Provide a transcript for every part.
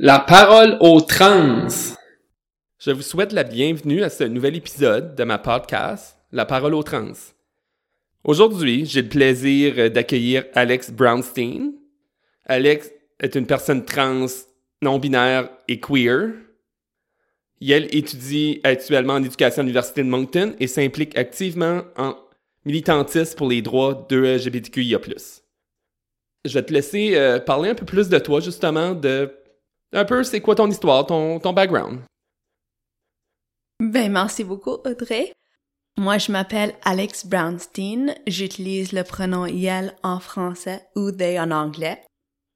La parole aux trans. Je vous souhaite la bienvenue à ce nouvel épisode de ma podcast, La parole aux trans. Aujourd'hui, j'ai le plaisir d'accueillir Alex Brownstein. Alex est une personne trans, non-binaire et queer. Elle étudie actuellement en éducation à l'Université de Moncton et s'implique activement en militantisme pour les droits de LGBTQIA+. Je vais te laisser euh, parler un peu plus de toi, justement, de un peu c'est quoi ton histoire, ton, background? Ben, merci beaucoup, Audrey. Moi, je m'appelle Alex Brownstein. J'utilise le pronom YEL en français ou they en anglais.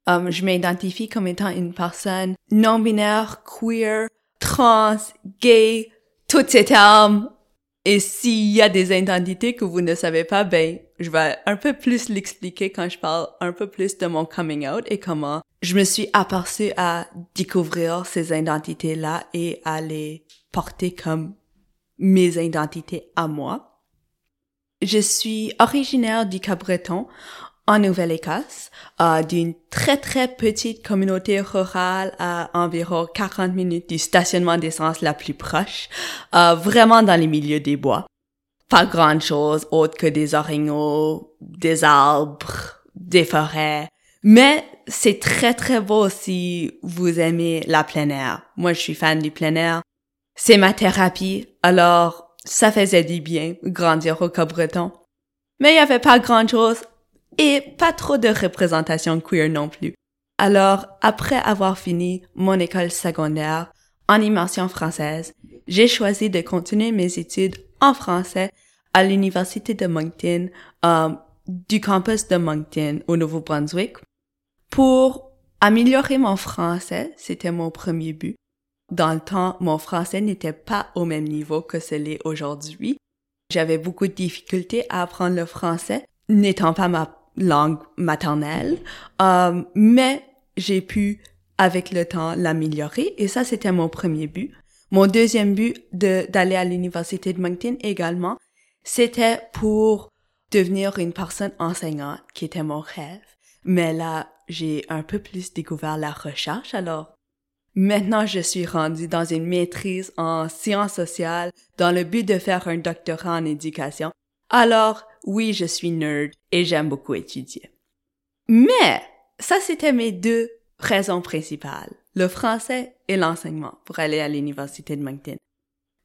Um, je m'identifie comme étant une personne non-binaire, queer, trans, gay, toutes ces termes. Et s'il y a des identités que vous ne savez pas, ben, je vais un peu plus l'expliquer quand je parle un peu plus de mon coming out et comment je me suis aperçue à découvrir ces identités-là et à les porter comme mes identités à moi. Je suis originaire du Cap-Breton en Nouvelle-Écosse, euh, d'une très très petite communauté rurale à environ 40 minutes du stationnement d'essence la plus proche, euh, vraiment dans les milieux des bois. Pas grand chose autre que des orignaux, des arbres, des forêts, mais c'est très très beau si vous aimez la plein air. Moi je suis fan du plein air. C'est ma thérapie, alors ça faisait du bien grandir au Cap-Breton. Mais il y avait pas grand chose et pas trop de représentation queer non plus. Alors, après avoir fini mon école secondaire en immersion française, j'ai choisi de continuer mes études en français à l'université de Moncton, euh, du campus de Moncton au Nouveau-Brunswick. Pour améliorer mon français, c'était mon premier but. Dans le temps, mon français n'était pas au même niveau que ce l'est aujourd'hui. J'avais beaucoup de difficultés à apprendre le français, n'étant pas ma langue maternelle, euh, mais j'ai pu, avec le temps, l'améliorer et ça, c'était mon premier but. Mon deuxième but d'aller à l'université de Moncton également, c'était pour devenir une personne enseignante, qui était mon rêve. Mais là, j'ai un peu plus découvert la recherche, alors maintenant je suis rendue dans une maîtrise en sciences sociales dans le but de faire un doctorat en éducation. Alors, oui, je suis nerd et j'aime beaucoup étudier. Mais, ça c'était mes deux raisons principales, le français et l'enseignement pour aller à l'université de Moncton.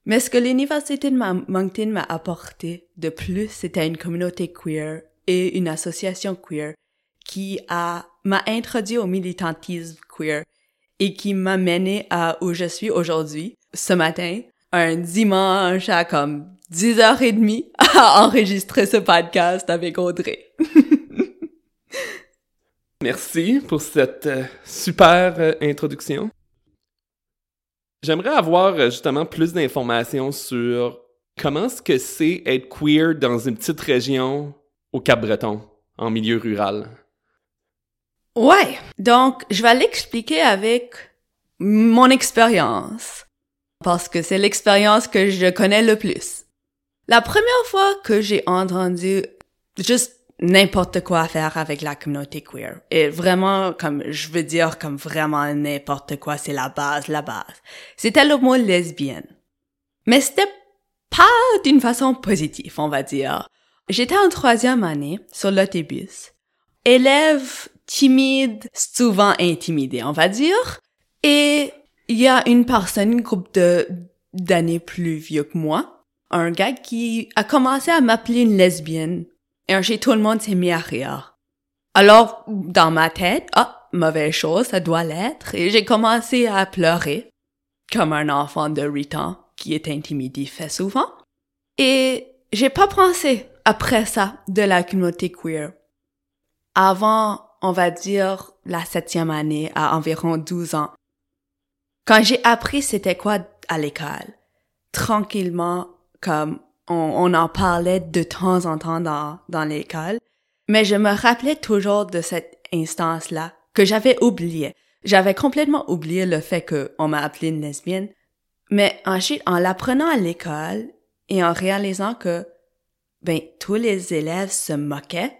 Mais ce que l'université de Moncton m'a apporté de plus, c'était une communauté queer et une association queer qui a m'a introduit au militantisme queer et qui m'a mené à où je suis aujourd'hui, ce matin, un dimanche à comme 10h30 à enregistrer ce podcast avec Audrey. Merci pour cette euh, super euh, introduction. J'aimerais avoir euh, justement plus d'informations sur comment est-ce que c'est être queer dans une petite région au Cap-Breton, en milieu rural. Ouais, donc je vais l'expliquer avec mon expérience, parce que c'est l'expérience que je connais le plus. La première fois que j'ai entendu juste n'importe quoi faire avec la communauté queer, et vraiment, comme je veux dire, comme vraiment n'importe quoi, c'est la base, la base, c'était le mot lesbienne. Mais c'était pas d'une façon positive, on va dire. J'étais en troisième année sur l'autobus. Élève timide, souvent intimidé, on va dire. Et il y a une personne, une groupe de d'années plus vieux que moi, un gars qui a commencé à m'appeler une lesbienne. Et chez tout le monde s'est mis à rire. Alors, dans ma tête, ah, mauvaise chose, ça doit l'être. Et j'ai commencé à pleurer, comme un enfant de 8 ans qui est intimidé fait souvent. Et j'ai pas pensé, après ça, de la communauté queer. Avant, on va dire, la septième année, à environ 12 ans. Quand j'ai appris c'était quoi à l'école, tranquillement, comme on, en parlait de temps en temps dans, dans l'école, mais je me rappelais toujours de cette instance-là que j'avais oublié. J'avais complètement oublié le fait qu'on m'a appelé une lesbienne. Mais ensuite, en l'apprenant à l'école et en réalisant que, ben, tous les élèves se moquaient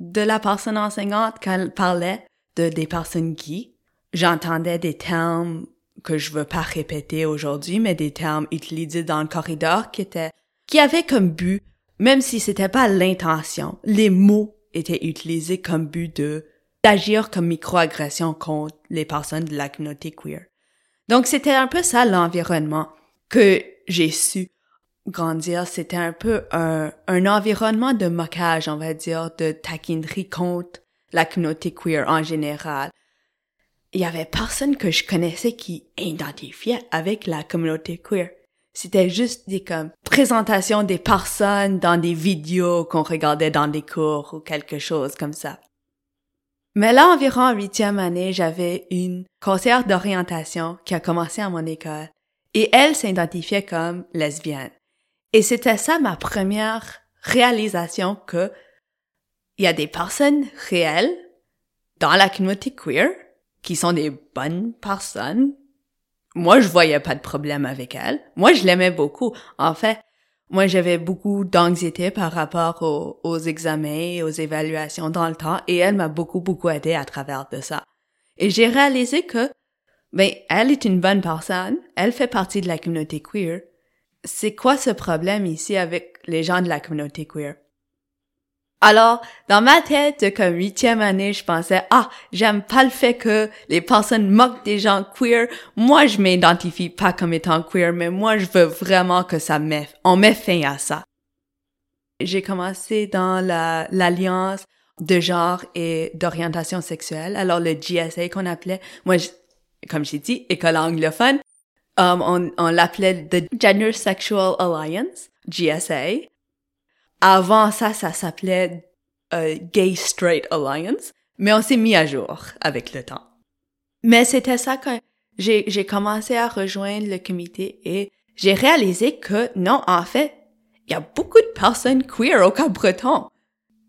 de la personne enseignante quand elle parlait de des personnes qui, j'entendais des termes que je veux pas répéter aujourd'hui, mais des termes utilisés dans le corridor qui étaient, qui avaient comme but, même si c'était pas l'intention, les mots étaient utilisés comme but de, d'agir comme microagression contre les personnes de la communauté queer. Donc c'était un peu ça l'environnement que j'ai su grandir. C'était un peu un, un environnement de moquage, on va dire, de taquinerie contre la communauté queer en général il y avait personne que je connaissais qui identifiait avec la communauté queer. C'était juste des comme présentations des personnes dans des vidéos qu'on regardait dans des cours ou quelque chose comme ça. Mais là, environ en huitième année, j'avais une conseillère d'orientation qui a commencé à mon école et elle s'identifiait comme lesbienne. Et c'était ça ma première réalisation que il y a des personnes réelles dans la communauté queer qui sont des bonnes personnes. Moi, je voyais pas de problème avec elle. Moi, je l'aimais beaucoup. En fait, moi, j'avais beaucoup d'anxiété par rapport aux, aux examens et aux évaluations dans le temps et elle m'a beaucoup, beaucoup aidé à travers de ça. Et j'ai réalisé que, ben, elle est une bonne personne. Elle fait partie de la communauté queer. C'est quoi ce problème ici avec les gens de la communauté queer? Alors, dans ma tête, comme huitième année, je pensais, ah, j'aime pas le fait que les personnes moquent des gens queer. Moi, je m'identifie pas comme étant queer, mais moi, je veux vraiment que ça met, on met fin à ça. J'ai commencé dans la, l'alliance de genre et d'orientation sexuelle. Alors, le GSA qu'on appelait, moi, comme j'ai dit, école anglophone, um, on, on l'appelait the Gender Sexual Alliance, GSA. Avant ça, ça s'appelait euh, Gay Straight Alliance, mais on s'est mis à jour avec le temps. Mais c'était ça quand j'ai, commencé à rejoindre le comité et j'ai réalisé que non, en fait, il y a beaucoup de personnes queer au Cap-Breton.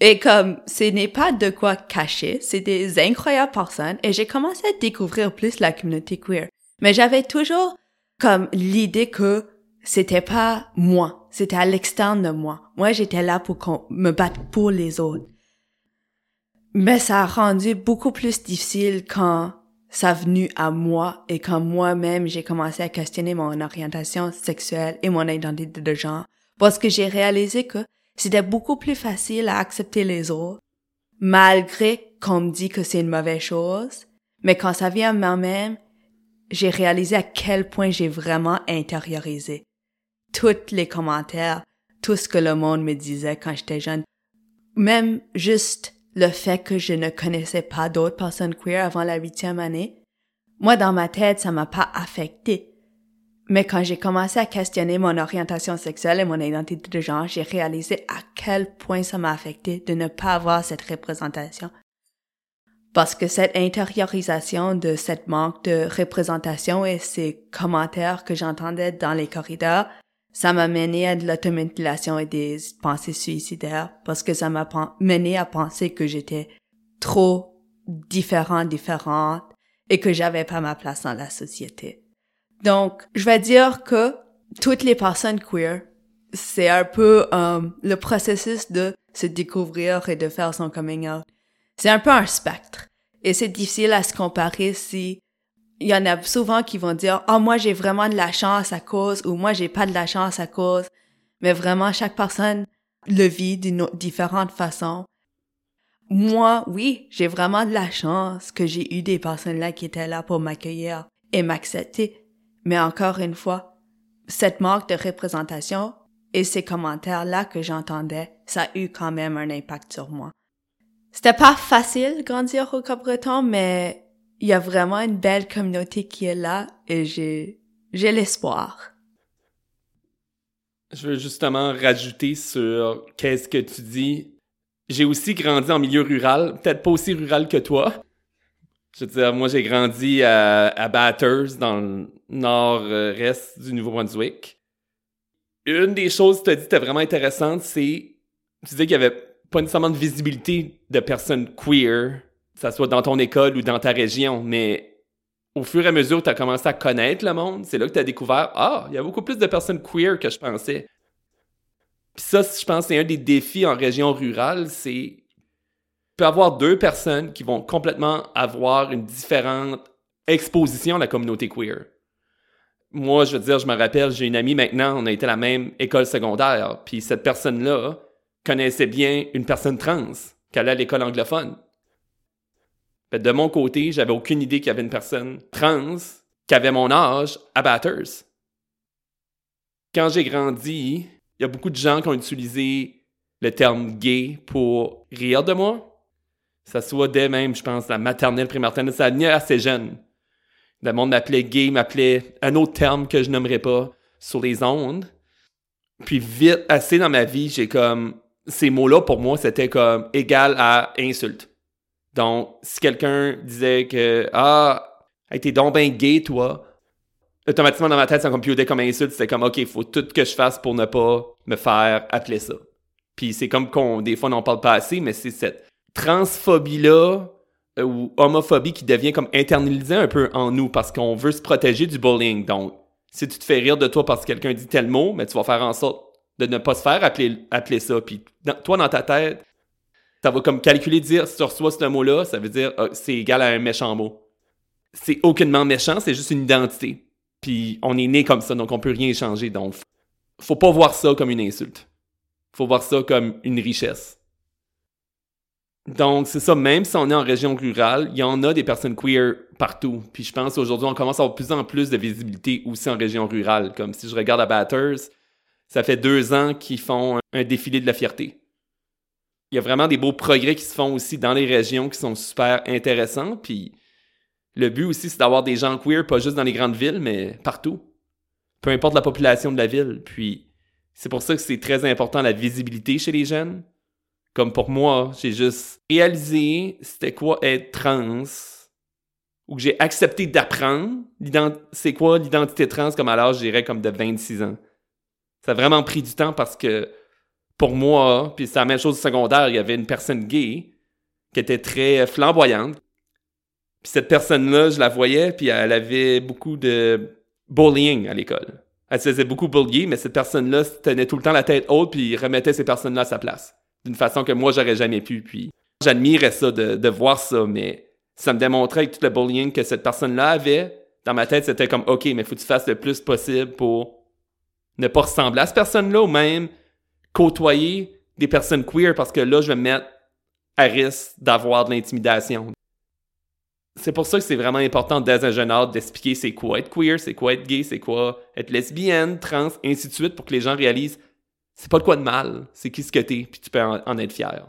Et comme ce n'est pas de quoi cacher, c'est des incroyables personnes et j'ai commencé à découvrir plus la communauté queer. Mais j'avais toujours comme l'idée que c'était pas moi, c'était à l'externe de moi. Moi, j'étais là pour me battre pour les autres. Mais ça a rendu beaucoup plus difficile quand ça a venu à moi et quand moi-même j'ai commencé à questionner mon orientation sexuelle et mon identité de genre parce que j'ai réalisé que c'était beaucoup plus facile à accepter les autres malgré qu'on me dit que c'est une mauvaise chose. Mais quand ça vient à moi-même, j'ai réalisé à quel point j'ai vraiment intériorisé tous les commentaires, tout ce que le monde me disait quand j'étais jeune. Même juste le fait que je ne connaissais pas d'autres personnes queer avant la huitième année. Moi, dans ma tête, ça m'a pas affecté. Mais quand j'ai commencé à questionner mon orientation sexuelle et mon identité de genre, j'ai réalisé à quel point ça m'a affecté de ne pas avoir cette représentation. Parce que cette intériorisation de cette manque de représentation et ces commentaires que j'entendais dans les corridors ça m'a mené à de l'automutilation et des pensées suicidaires parce que ça m'a mené à penser que j'étais trop différent, différente et que j'avais pas ma place dans la société. Donc, je vais dire que toutes les personnes queer, c'est un peu euh, le processus de se découvrir et de faire son coming out. C'est un peu un spectre. Et c'est difficile à se comparer si il y en a souvent qui vont dire "Ah moi j'ai vraiment de la chance à cause" ou "Moi j'ai pas de la chance à cause". Mais vraiment chaque personne le vit d'une différente façon. Moi, oui, j'ai vraiment de la chance que j'ai eu des personnes là qui étaient là pour m'accueillir et m'accepter. Mais encore une fois, cette manque de représentation et ces commentaires-là que j'entendais, ça a eu quand même un impact sur moi. C'était pas facile grandir au Cap-Breton, mais il y a vraiment une belle communauté qui est là et j'ai, j'ai l'espoir. Je veux justement rajouter sur qu'est-ce que tu dis. J'ai aussi grandi en milieu rural, peut-être pas aussi rural que toi. Je veux dire, moi j'ai grandi à, à Batters, dans le nord-est du Nouveau-Brunswick. Une des choses que tu as dit qui était vraiment intéressante, c'est tu disais qu'il y avait pas nécessairement de visibilité de personnes queer ça soit dans ton école ou dans ta région, mais au fur et à mesure que tu as commencé à connaître le monde, c'est là que tu as découvert Ah, il y a beaucoup plus de personnes queer que je pensais. Puis ça, je pense, c'est un des défis en région rurale, c'est peut avoir deux personnes qui vont complètement avoir une différente exposition à la communauté queer. Moi, je veux dire, je me rappelle, j'ai une amie maintenant, on a été à la même école secondaire, puis cette personne-là connaissait bien une personne trans qui allait à l'école anglophone. De mon côté, j'avais aucune idée qu'il y avait une personne trans qui avait mon âge à Batters. Quand j'ai grandi, il y a beaucoup de gens qui ont utilisé le terme gay pour rire de moi. Ça soit dès même, je pense, la maternelle, primaternelle, ça venait assez jeune. Le monde m'appelait gay, m'appelait un autre terme que je n'aimerais pas sur les ondes. Puis vite, assez dans ma vie, j'ai comme ces mots-là pour moi, c'était comme égal à insulte. Donc, si quelqu'un disait que Ah, t'es donc ben gay, toi, automatiquement dans ma tête, ça computait comme insulte, c'était comme OK, il faut tout que je fasse pour ne pas me faire appeler ça. Puis c'est comme qu'on, des fois, on n'en parle pas assez, mais c'est cette transphobie-là euh, ou homophobie qui devient comme internalisée un peu en nous parce qu'on veut se protéger du bullying. Donc, si tu te fais rire de toi parce que quelqu'un dit tel mot, mais tu vas faire en sorte de ne pas se faire appeler, appeler ça. Puis toi, dans ta tête, ça va comme calculer, dire si tu reçois ce mot-là, ça veut dire ah, c'est égal à un méchant mot. C'est aucunement méchant, c'est juste une identité. Puis on est né comme ça, donc on peut rien changer. Donc, faut pas voir ça comme une insulte. Faut voir ça comme une richesse. Donc, c'est ça, même si on est en région rurale, il y en a des personnes queer partout. Puis je pense qu'aujourd'hui, on commence à avoir de plus en plus de visibilité aussi en région rurale. Comme si je regarde à Batters, ça fait deux ans qu'ils font un défilé de la fierté. Il y a vraiment des beaux progrès qui se font aussi dans les régions qui sont super intéressants. Puis le but aussi, c'est d'avoir des gens queer, pas juste dans les grandes villes, mais partout. Peu importe la population de la ville. Puis c'est pour ça que c'est très important la visibilité chez les jeunes. Comme pour moi, j'ai juste réalisé c'était quoi être trans, ou que j'ai accepté d'apprendre c'est quoi l'identité trans comme à l'âge, je dirais, comme de 26 ans. Ça a vraiment pris du temps parce que pour moi, puis c'est la même chose au secondaire, il y avait une personne gay qui était très flamboyante. Puis cette personne-là, je la voyais, puis elle avait beaucoup de bullying à l'école. Elle se faisait beaucoup bullier, mais cette personne-là tenait tout le temps la tête haute, puis remettait ces personnes-là à sa place. D'une façon que moi, j'aurais jamais pu. Puis j'admirais ça, de, de voir ça, mais ça me démontrait que tout le bullying que cette personne-là avait, dans ma tête, c'était comme, OK, mais faut que tu fasses le plus possible pour ne pas ressembler à cette personne-là ou même côtoyer des personnes queer parce que là, je vais me mettre à risque d'avoir de l'intimidation. C'est pour ça que c'est vraiment important dès un jeune âge d'expliquer c'est quoi être queer, c'est quoi être gay, c'est quoi être lesbienne, trans, ainsi de suite pour que les gens réalisent c'est pas de quoi de mal, c'est qui ce que t'es, puis tu peux en, être fier.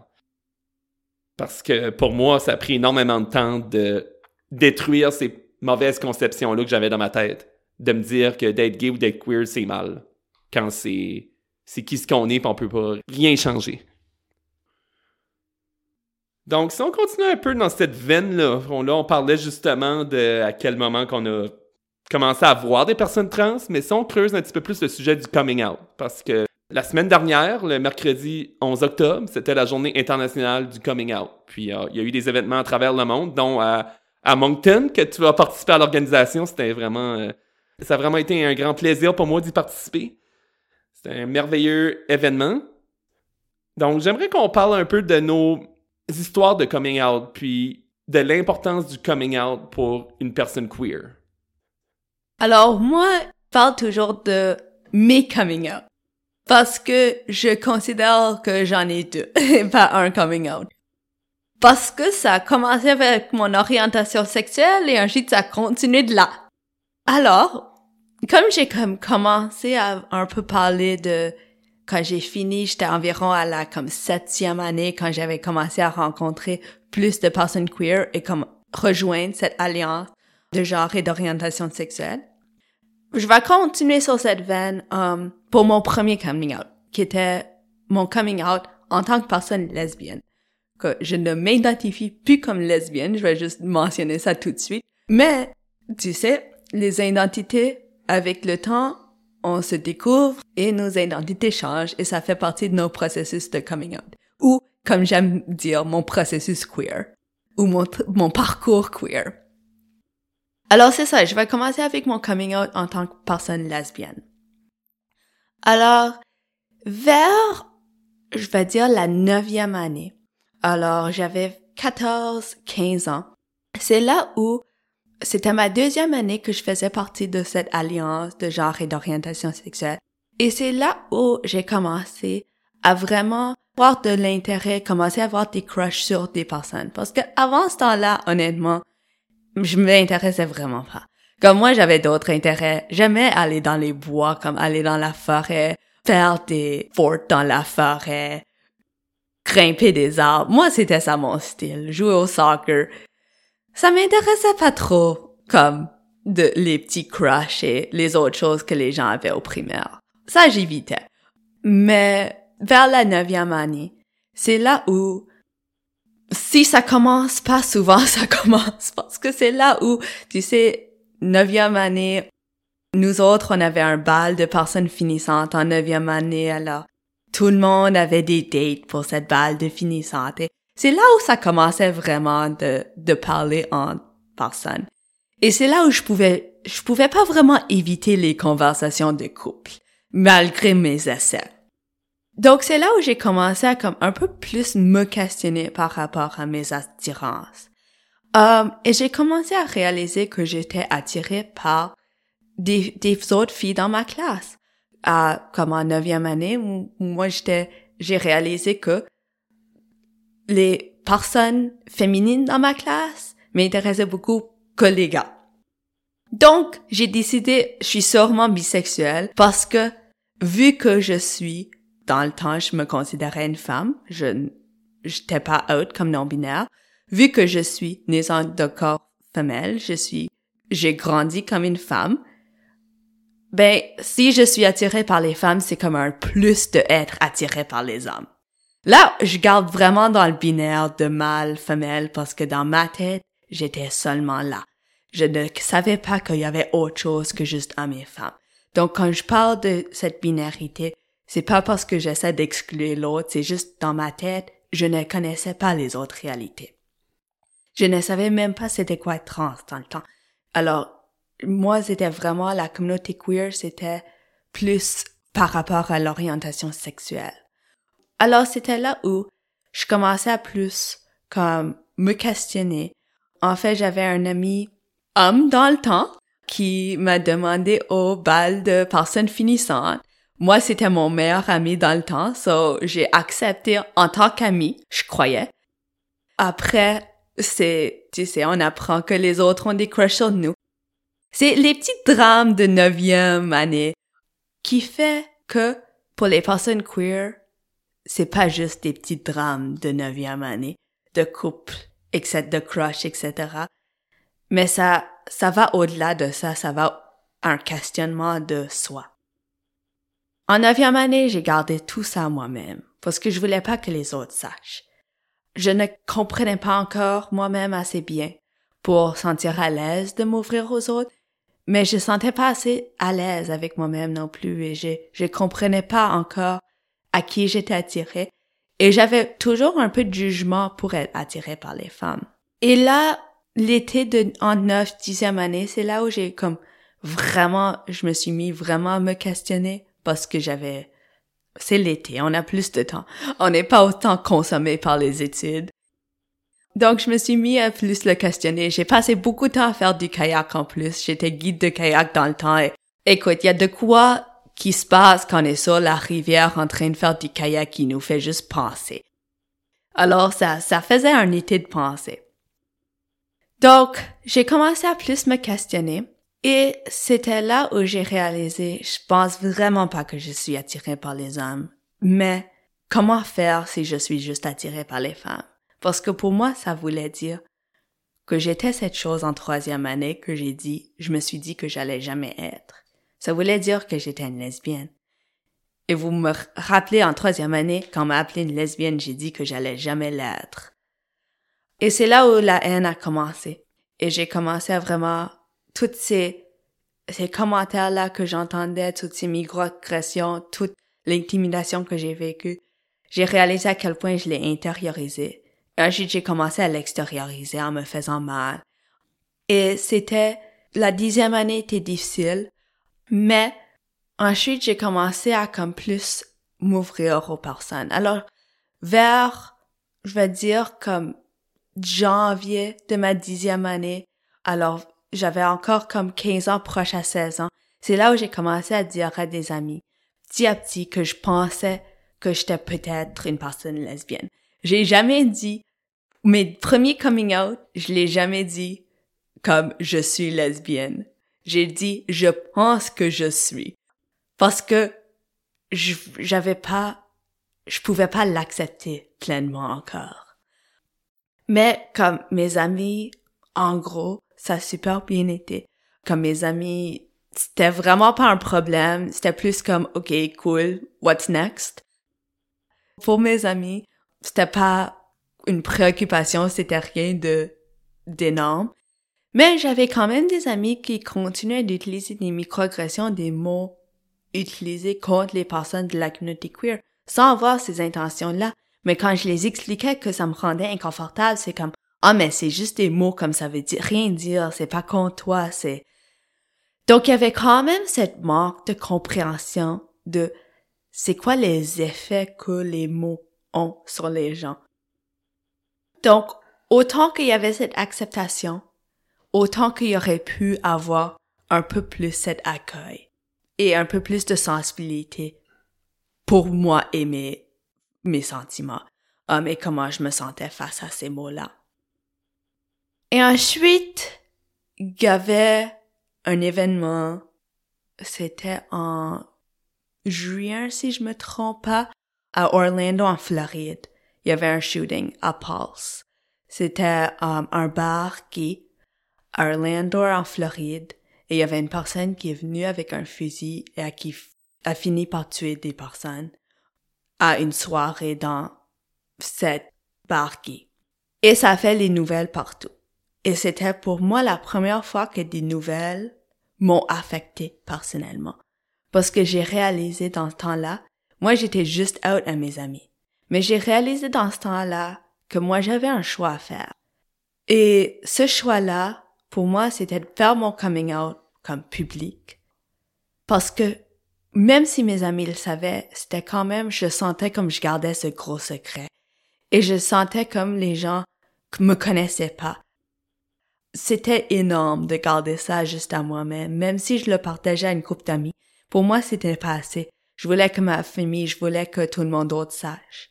Parce que pour moi, ça a pris énormément de temps de détruire ces mauvaises conceptions-là que j'avais dans ma tête. De me dire que d'être gay ou d'être queer, c'est mal quand c'est c'est qui ce qu'on est, puis on peut pas rien changer. Donc, si on continue un peu dans cette veine-là, on, parlait justement de à quel moment qu'on a commencé à voir des personnes trans, mais si on creuse un petit peu plus le sujet du coming out, parce que la semaine dernière, le mercredi 11 octobre, c'était la journée internationale du coming out. Puis, euh, il y a eu des événements à travers le monde, dont à, à Moncton, que tu vas participer à l'organisation. C'était vraiment... Euh, ça a vraiment été un grand plaisir pour moi d'y participer. C'est un merveilleux événement. Donc, j'aimerais qu'on parle un peu de nos histoires de coming out, puis de l'importance du coming out pour une personne queer. Alors, moi, je parle toujours de mes coming out. Parce que je considère que j'en ai deux, pas un coming out. Parce que ça a commencé avec mon orientation sexuelle et ensuite ça a continué de là. Alors, comme j'ai comme commencé à un peu parler de quand j'ai fini, j'étais environ à la comme septième année quand j'avais commencé à rencontrer plus de personnes queer et comme rejoindre cette alliance de genre et d'orientation sexuelle. Je vais continuer sur cette veine um, pour mon premier coming out, qui était mon coming out en tant que personne lesbienne. Que je ne m'identifie plus comme lesbienne, je vais juste mentionner ça tout de suite. Mais, tu sais, les identités avec le temps, on se découvre et nos identités changent et ça fait partie de nos processus de coming out. Ou, comme j'aime dire, mon processus queer. Ou mon, mon parcours queer. Alors c'est ça, je vais commencer avec mon coming out en tant que personne lesbienne. Alors, vers, je vais dire la neuvième année. Alors, j'avais 14, 15 ans. C'est là où c'était ma deuxième année que je faisais partie de cette alliance de genre et d'orientation sexuelle. Et c'est là où j'ai commencé à vraiment avoir de l'intérêt, commencer à avoir des crushs sur des personnes. Parce que avant ce temps-là, honnêtement, je m'intéressais vraiment pas. Comme moi, j'avais d'autres intérêts. J'aimais aller dans les bois, comme aller dans la forêt, faire des forts dans la forêt, grimper des arbres. Moi, c'était ça mon style. Jouer au soccer. Ça m'intéressait pas trop, comme de les petits crushs et les autres choses que les gens avaient au primaire. Ça, j'évitais. Mais vers la neuvième année, c'est là où si ça commence pas souvent, ça commence parce que c'est là où, tu sais, neuvième année, nous autres, on avait un bal de personnes finissantes en neuvième année, alors tout le monde avait des dates pour cette balle de finissante. Et c'est là où ça commençait vraiment de, de parler en personne. Et c'est là où je pouvais, je pouvais pas vraiment éviter les conversations de couple, malgré mes essais. Donc c'est là où j'ai commencé à comme un peu plus me questionner par rapport à mes attirances. Um, et j'ai commencé à réaliser que j'étais attirée par des, des autres filles dans ma classe. À, comme en neuvième année, où, moi j'étais, j'ai réalisé que les personnes féminines dans ma classe m'intéressaient beaucoup que les gars. Donc, j'ai décidé, je suis sûrement bisexuelle parce que vu que je suis dans le temps, je me considérais une femme. Je n'étais pas out comme non-binaire. Vu que je suis naissant de corps femelle, je suis, j'ai grandi comme une femme. Ben, si je suis attirée par les femmes, c'est comme un plus de être attirée par les hommes. Là, je garde vraiment dans le binaire de mâle, femelle, parce que dans ma tête, j'étais seulement là. Je ne savais pas qu'il y avait autre chose que juste hommes et femmes. Donc, quand je parle de cette binarité, c'est pas parce que j'essaie d'exclure l'autre, c'est juste dans ma tête, je ne connaissais pas les autres réalités. Je ne savais même pas c'était quoi être trans dans le temps. Alors, moi, c'était vraiment la communauté queer, c'était plus par rapport à l'orientation sexuelle. Alors, c'était là où je commençais à plus comme me questionner. En fait, j'avais un ami homme dans le temps qui m'a demandé au bal de personnes finissantes moi, c'était mon meilleur ami dans le temps, so j'ai accepté en tant qu'ami, je croyais. Après, c'est, tu sais, on apprend que les autres ont des crushs sur nous. C'est les petits drames de neuvième année qui fait que pour les personnes queer, c'est pas juste des petits drames de neuvième année, de couple, etc., de crush, etc. Mais ça, ça va au-delà de ça, ça va un questionnement de soi. En neuvième année, j'ai gardé tout ça moi-même, parce que je voulais pas que les autres sachent. Je ne comprenais pas encore moi-même assez bien pour sentir à l'aise de m'ouvrir aux autres, mais je sentais pas assez à l'aise avec moi-même non plus et je, je comprenais pas encore à qui j'étais attirée et j'avais toujours un peu de jugement pour être attirée par les femmes. Et là, l'été de, en neuf, dixième année, c'est là où j'ai comme vraiment, je me suis mis vraiment à me questionner parce que j'avais... C'est l'été, on a plus de temps. On n'est pas autant consommé par les études. Donc, je me suis mis à plus le questionner. J'ai passé beaucoup de temps à faire du kayak en plus. J'étais guide de kayak dans le temps. Et, écoute, il y a de quoi qui se passe quand on est sur la rivière en train de faire du kayak qui nous fait juste penser. Alors, ça, ça faisait un été de pensée. Donc, j'ai commencé à plus me questionner. Et c'était là où j'ai réalisé, je pense vraiment pas que je suis attirée par les hommes. Mais comment faire si je suis juste attirée par les femmes? Parce que pour moi, ça voulait dire que j'étais cette chose en troisième année que j'ai dit, je me suis dit que j'allais jamais être. Ça voulait dire que j'étais une lesbienne. Et vous me rappelez en troisième année, quand m'a appelé une lesbienne, j'ai dit que j'allais jamais l'être. Et c'est là où la haine a commencé. Et j'ai commencé à vraiment toutes ces, ces commentaires-là que j'entendais, toutes ces microagressions, toute l'intimidation que j'ai vécue, j'ai réalisé à quel point je l'ai intériorisé. Ensuite, j'ai commencé à l'extérioriser en me faisant mal. Et c'était, la dixième année était difficile, mais ensuite, j'ai commencé à comme plus m'ouvrir aux personnes. Alors, vers, je vais dire, comme janvier de ma dixième année, alors j'avais encore comme 15 ans proche à 16 ans, c'est là où j'ai commencé à dire à des amis, petit à petit, que je pensais que j'étais peut-être une personne lesbienne. J'ai jamais dit, mes premiers coming out, je l'ai jamais dit comme je suis lesbienne. J'ai dit, je pense que je suis. Parce que j'avais pas, je pouvais pas l'accepter pleinement encore. Mais comme mes amis, en gros, ça a super bien été. Comme mes amis, c'était vraiment pas un problème. C'était plus comme, OK, cool, what's next? Pour mes amis, c'était pas une préoccupation, c'était rien de d'énorme. Mais j'avais quand même des amis qui continuaient d'utiliser des microagressions, des mots utilisés contre les personnes de la communauté queer, sans avoir ces intentions-là. Mais quand je les expliquais que ça me rendait inconfortable, c'est comme, ah, mais c'est juste des mots comme ça veut dire, rien dire, c'est pas contre toi, c'est... Donc, il y avait quand même cette manque de compréhension de c'est quoi les effets que les mots ont sur les gens. Donc, autant qu'il y avait cette acceptation, autant qu'il aurait pu avoir un peu plus cet accueil et un peu plus de sensibilité pour moi et mes, mes sentiments, um, et comment je me sentais face à ces mots-là. Et ensuite, il y avait un événement, c'était en juin, si je me trompe pas, à Orlando, en Floride. Il y avait un shooting à Pulse. C'était um, un bar qui à Orlando, en Floride, et il y avait une personne qui est venue avec un fusil et qui a fini par tuer des personnes à une soirée dans cette barquille. Et ça fait les nouvelles partout. Et c'était pour moi la première fois que des nouvelles m'ont affecté personnellement. Parce que j'ai réalisé dans ce temps-là, moi j'étais juste out à mes amis. Mais j'ai réalisé dans ce temps-là que moi j'avais un choix à faire. Et ce choix-là pour moi, c'était de faire mon coming out comme public. Parce que même si mes amis le savaient, c'était quand même, je sentais comme je gardais ce gros secret. Et je sentais comme les gens me connaissaient pas. C'était énorme de garder ça juste à moi-même, même si je le partageais à une couple d'amis. Pour moi, c'était pas assez. Je voulais que ma famille, je voulais que tout le monde d'autre sache.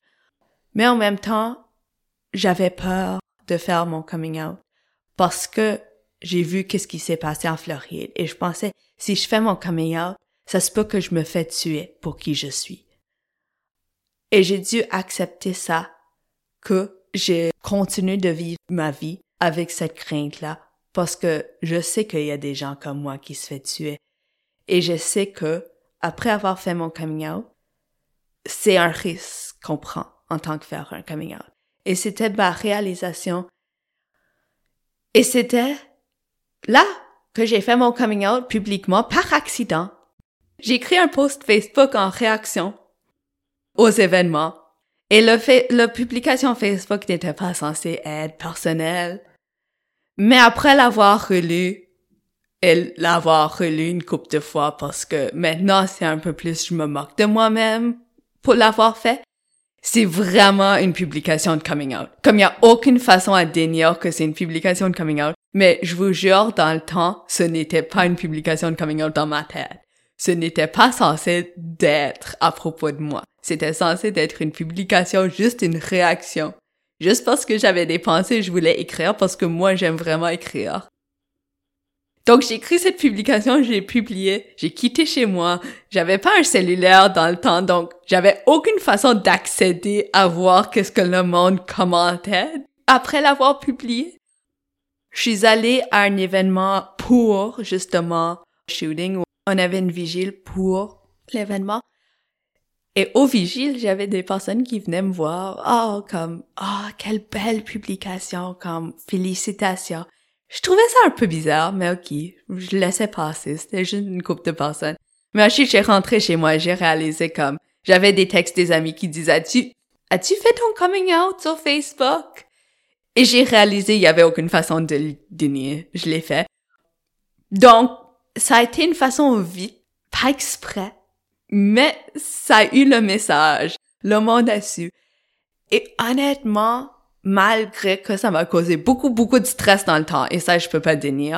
Mais en même temps, j'avais peur de faire mon coming out parce que j'ai vu qu'est-ce qui s'est passé en Floride et je pensais, si je fais mon coming out, ça se peut que je me fais tuer pour qui je suis. Et j'ai dû accepter ça, que j'ai continué de vivre ma vie avec cette crainte-là, parce que je sais qu'il y a des gens comme moi qui se fait tuer. Et je sais que, après avoir fait mon coming out, c'est un risque qu'on prend en tant que faire un coming out. Et c'était ma réalisation. Et c'était là que j'ai fait mon coming out publiquement par accident. J'ai écrit un post Facebook en réaction aux événements. Et le fait, la publication Facebook n'était pas censée être personnelle. Mais après l'avoir relu, et l'avoir relu une couple de fois parce que maintenant c'est un peu plus je me moque de moi-même pour l'avoir fait, c'est vraiment une publication de coming out. Comme il y a aucune façon à dénier que c'est une publication de coming out, mais je vous jure, dans le temps, ce n'était pas une publication de coming out dans ma tête. Ce n'était pas censé d'être à propos de moi. C'était censé d'être une publication, juste une réaction. Juste parce que j'avais des pensées, je voulais écrire parce que moi, j'aime vraiment écrire. Donc j'ai écrit cette publication, j'ai publié, j'ai quitté chez moi, j'avais pas un cellulaire dans le temps, donc j'avais aucune façon d'accéder à voir qu'est-ce que le monde commentait après l'avoir publié. Je suis allée à un événement pour, justement, shooting, on avait une vigile pour l'événement. Et au vigile, j'avais des personnes qui venaient me voir. Oh, comme, oh, quelle belle publication, comme, félicitations. Je trouvais ça un peu bizarre, mais ok, je laissais passer. C'était juste une couple de personnes. Mais ensuite, j'ai rentré chez moi, j'ai réalisé comme, j'avais des textes des amis qui disaient, as-tu, as-tu fait ton coming out sur Facebook? Et j'ai réalisé, il y avait aucune façon de le dénier. Je l'ai fait. Donc, ça a été une façon vite, pas exprès, mais ça a eu le message. Le monde a su. Et honnêtement, malgré que ça m'a causé beaucoup, beaucoup de stress dans le temps, et ça, je peux pas dénier,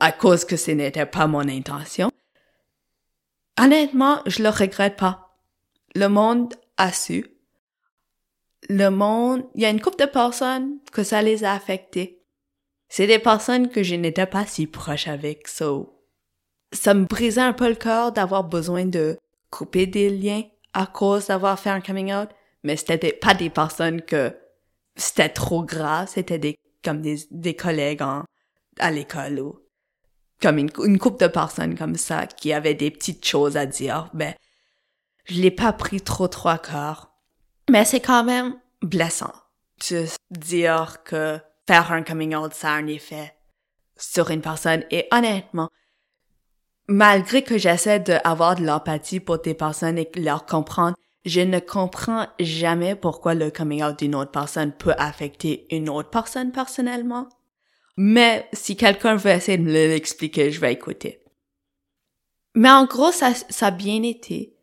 à cause que ce n'était pas mon intention. Honnêtement, je le regrette pas. Le monde a su. Le monde, il y a une couple de personnes que ça les a affectés. C'est des personnes que je n'étais pas si proche avec, so ça me brisait un peu le cœur d'avoir besoin de couper des liens à cause d'avoir fait un coming out, mais c'était pas des personnes que c'était trop grave, c'était des comme des, des collègues en, à l'école ou comme une, une couple de personnes comme ça qui avaient des petites choses à dire, mais je l'ai pas pris trop trop à cœur. Mais c'est quand même blessant de dire que faire un coming out, ça a un effet sur une personne. Et honnêtement, malgré que j'essaie d'avoir de l'empathie pour des personnes et leur comprendre, je ne comprends jamais pourquoi le coming out d'une autre personne peut affecter une autre personne personnellement. Mais si quelqu'un veut essayer de me l'expliquer, je vais écouter. Mais en gros, ça, ça a bien été.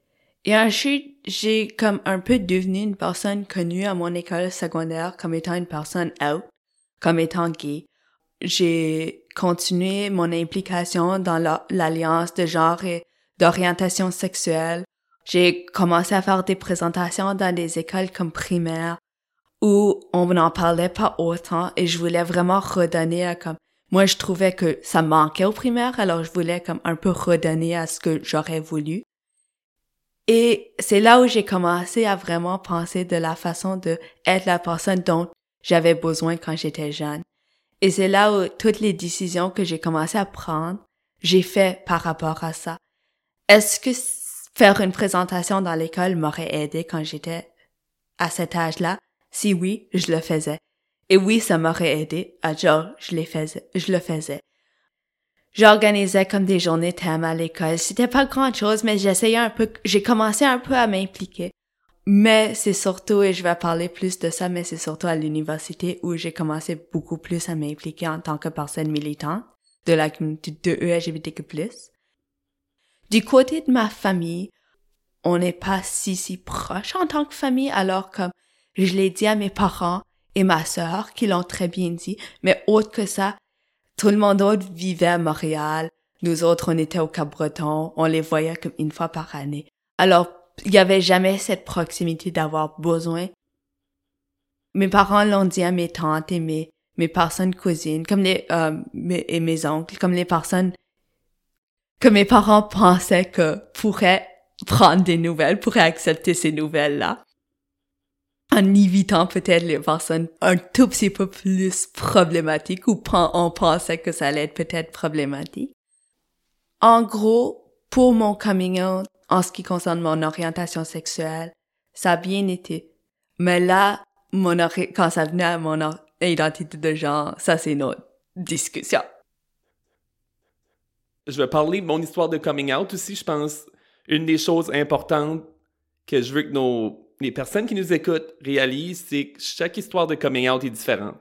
Et ensuite, j'ai comme un peu devenu une personne connue à mon école secondaire comme étant une personne out, comme étant gay. J'ai continué mon implication dans l'alliance de genre et d'orientation sexuelle. J'ai commencé à faire des présentations dans des écoles comme primaires où on n'en parlait pas autant et je voulais vraiment redonner à comme moi je trouvais que ça manquait au primaire alors je voulais comme un peu redonner à ce que j'aurais voulu. Et c'est là où j'ai commencé à vraiment penser de la façon de être la personne dont j'avais besoin quand j'étais jeune. Et c'est là où toutes les décisions que j'ai commencé à prendre, j'ai fait par rapport à ça. Est-ce que faire une présentation dans l'école m'aurait aidé quand j'étais à cet âge-là? Si oui, je le faisais. Et oui, ça m'aurait aidé. À genre, les faisais, je le faisais. J'organisais comme des journées thèmes à l'école. C'était pas grand chose, mais j'essayais un peu, j'ai commencé un peu à m'impliquer. Mais c'est surtout, et je vais parler plus de ça, mais c'est surtout à l'université où j'ai commencé beaucoup plus à m'impliquer en tant que personne militante de la communauté de ELGBTQ+. Du côté de ma famille, on n'est pas si si proche en tant que famille, alors comme je l'ai dit à mes parents et ma sœur qui l'ont très bien dit, mais autre que ça, tout le monde autre vivait à Montréal, nous autres on était au Cap-Breton, on les voyait comme une fois par année. Alors il y avait jamais cette proximité d'avoir besoin. Mes parents l'ont dit à mes tantes et mes, mes personnes cousines, comme les, euh, mes, et mes oncles, comme les personnes que mes parents pensaient que pourraient prendre des nouvelles, pourraient accepter ces nouvelles-là. En évitant peut-être les personnes un tout petit peu plus problématiques ou on pensait que ça allait être peut-être problématique. En gros, pour mon coming out, en ce qui concerne mon orientation sexuelle, ça a bien été. Mais là, mon quand ça venait à mon identité de genre, ça c'est une autre discussion. Je vais parler de mon histoire de coming out aussi, je pense. Une des choses importantes que je veux que nos les personnes qui nous écoutent réalisent, que chaque histoire de coming out est différente.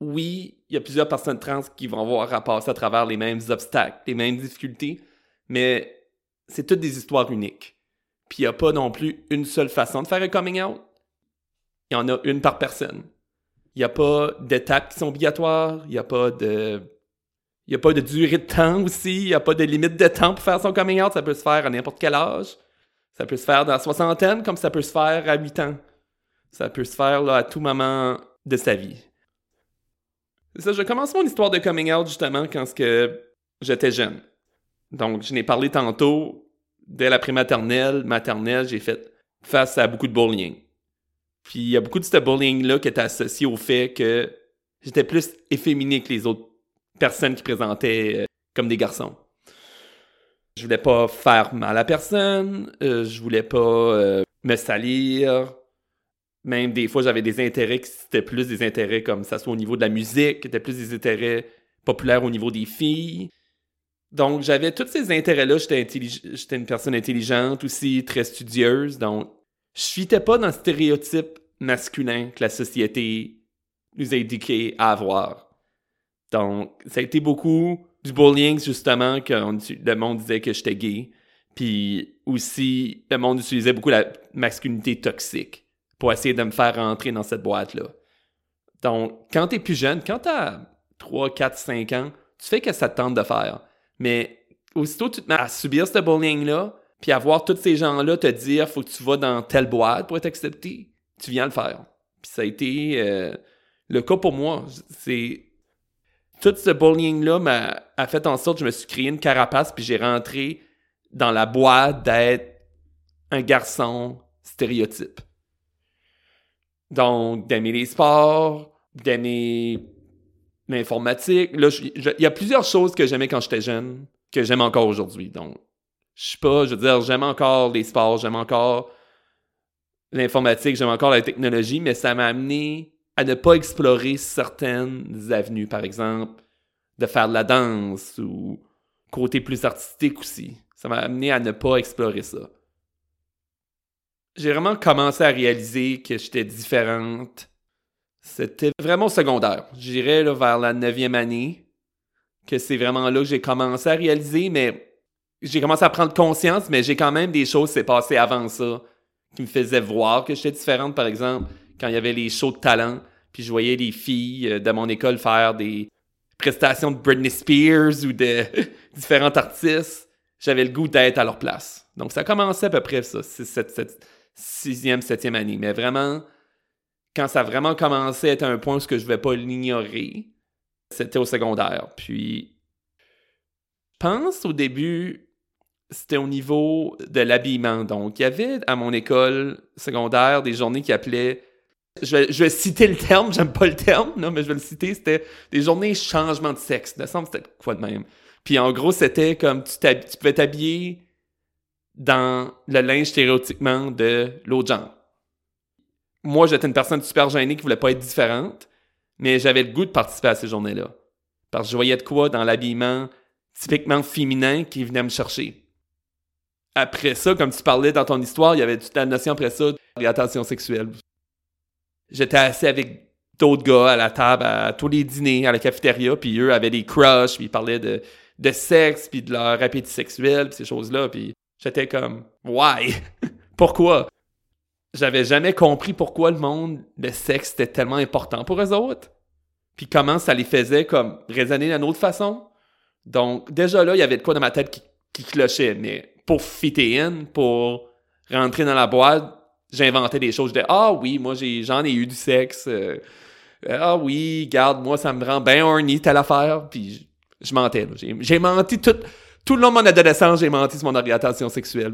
Oui, il y a plusieurs personnes trans qui vont avoir à passer à travers les mêmes obstacles, les mêmes difficultés, mais c'est toutes des histoires uniques. Puis il n'y a pas non plus une seule façon de faire un coming out. Il y en a une par personne. Il n'y a pas d'étapes qui sont obligatoires. Il a. Il n'y a pas de durée de temps aussi. Il n'y a pas de limite de temps pour faire son coming out. Ça peut se faire à n'importe quel âge. Ça peut se faire dans la soixantaine comme ça peut se faire à 8 ans. Ça peut se faire là, à tout moment de sa vie. Ça, je commence mon histoire de coming out justement quand j'étais jeune. Donc, je n'ai parlé tantôt, dès la prématernelle, maternelle, j'ai fait face à beaucoup de bullying. Puis il y a beaucoup de ce bullying-là qui était associé au fait que j'étais plus efféminé que les autres personnes qui présentaient euh, comme des garçons. Je voulais pas faire mal à personne, euh, je voulais pas euh, me salir. Même des fois, j'avais des intérêts qui étaient plus des intérêts comme ça soit au niveau de la musique, qui étaient plus des intérêts populaires au niveau des filles. Donc, j'avais tous ces intérêts-là. J'étais une personne intelligente aussi, très studieuse. Donc, je fitais pas dans le stéréotype masculin que la société nous a éduqué à avoir. Donc, ça a été beaucoup du bullying, justement, que le monde disait que j'étais gay. Puis aussi, le monde utilisait beaucoup la masculinité toxique pour essayer de me faire rentrer dans cette boîte-là. Donc, quand t'es plus jeune, quand t'as 3, 4, 5 ans, Tu fais que ça te tente de faire. Mais aussitôt tu te mets à subir ce bullying-là, puis à voir tous ces gens-là te dire faut que tu vas dans telle boîte pour être accepté, tu viens le faire. Puis ça a été euh, le cas pour moi. C'est tout ce bullying-là m'a a fait en sorte que je me suis créé une carapace puis j'ai rentré dans la boîte d'être un garçon stéréotype. Donc, d'aimer les sports, d'aimer l'informatique. Là, il y a plusieurs choses que j'aimais quand j'étais jeune que j'aime encore aujourd'hui. Donc, je sais pas, je veux dire, j'aime encore les sports, j'aime encore l'informatique, j'aime encore la technologie, mais ça m'a amené à ne pas explorer certaines avenues, par exemple, de faire de la danse ou côté plus artistique aussi. Ça m'a amené à ne pas explorer ça. J'ai vraiment commencé à réaliser que j'étais différente. C'était vraiment secondaire. J'irais vers la neuvième année que c'est vraiment là que j'ai commencé à réaliser, mais j'ai commencé à prendre conscience, mais j'ai quand même des choses qui s'est passées avant ça qui me faisaient voir que j'étais différente, par exemple, quand il y avait les shows de talent, puis je voyais les filles euh, de mon école faire des prestations de Britney Spears ou de différents artistes, j'avais le goût d'être à leur place. Donc ça commençait à peu près ça, sixième, septième année. Mais vraiment, quand ça vraiment commencé à être un point où je ne vais pas l'ignorer, c'était au secondaire. Puis, pense au début, c'était au niveau de l'habillement. Donc, il y avait à mon école secondaire des journées qui appelaient. Je vais, citer le terme, j'aime pas le terme, non, mais je vais le citer. C'était des journées changement de sexe. Me semble c'était quoi de même. Puis en gros, c'était comme tu, pouvais t'habiller dans le linge stéréotypiquement de l'autre genre. Moi, j'étais une personne super gênée qui voulait pas être différente, mais j'avais le goût de participer à ces journées-là. Parce que je voyais de quoi dans l'habillement typiquement féminin qui venait me chercher après ça, comme tu parlais dans ton histoire, il y avait toute la notion après ça d'orientation sexuelle. J'étais assis avec d'autres gars à la table à tous les dîners, à la cafétéria, puis eux avaient des crushs, puis ils parlaient de, de sexe, puis de leur appétit sexuel, puis ces choses-là, puis j'étais comme « Why? pourquoi? » J'avais jamais compris pourquoi le monde, le sexe, était tellement important pour eux autres, puis comment ça les faisait comme raisonner d'une autre façon. Donc, déjà là, il y avait de quoi dans ma tête qui, qui clochait, mais pour fitter in, pour rentrer dans la boîte, j'inventais des choses. Je disais, ah oui, moi j'en ai, eu du sexe. Euh, ah oui, garde, moi ça me rend bien horny telle affaire. Puis je, mentais. J'ai menti tout, tout le long de mon adolescence, j'ai menti sur mon orientation sexuelle.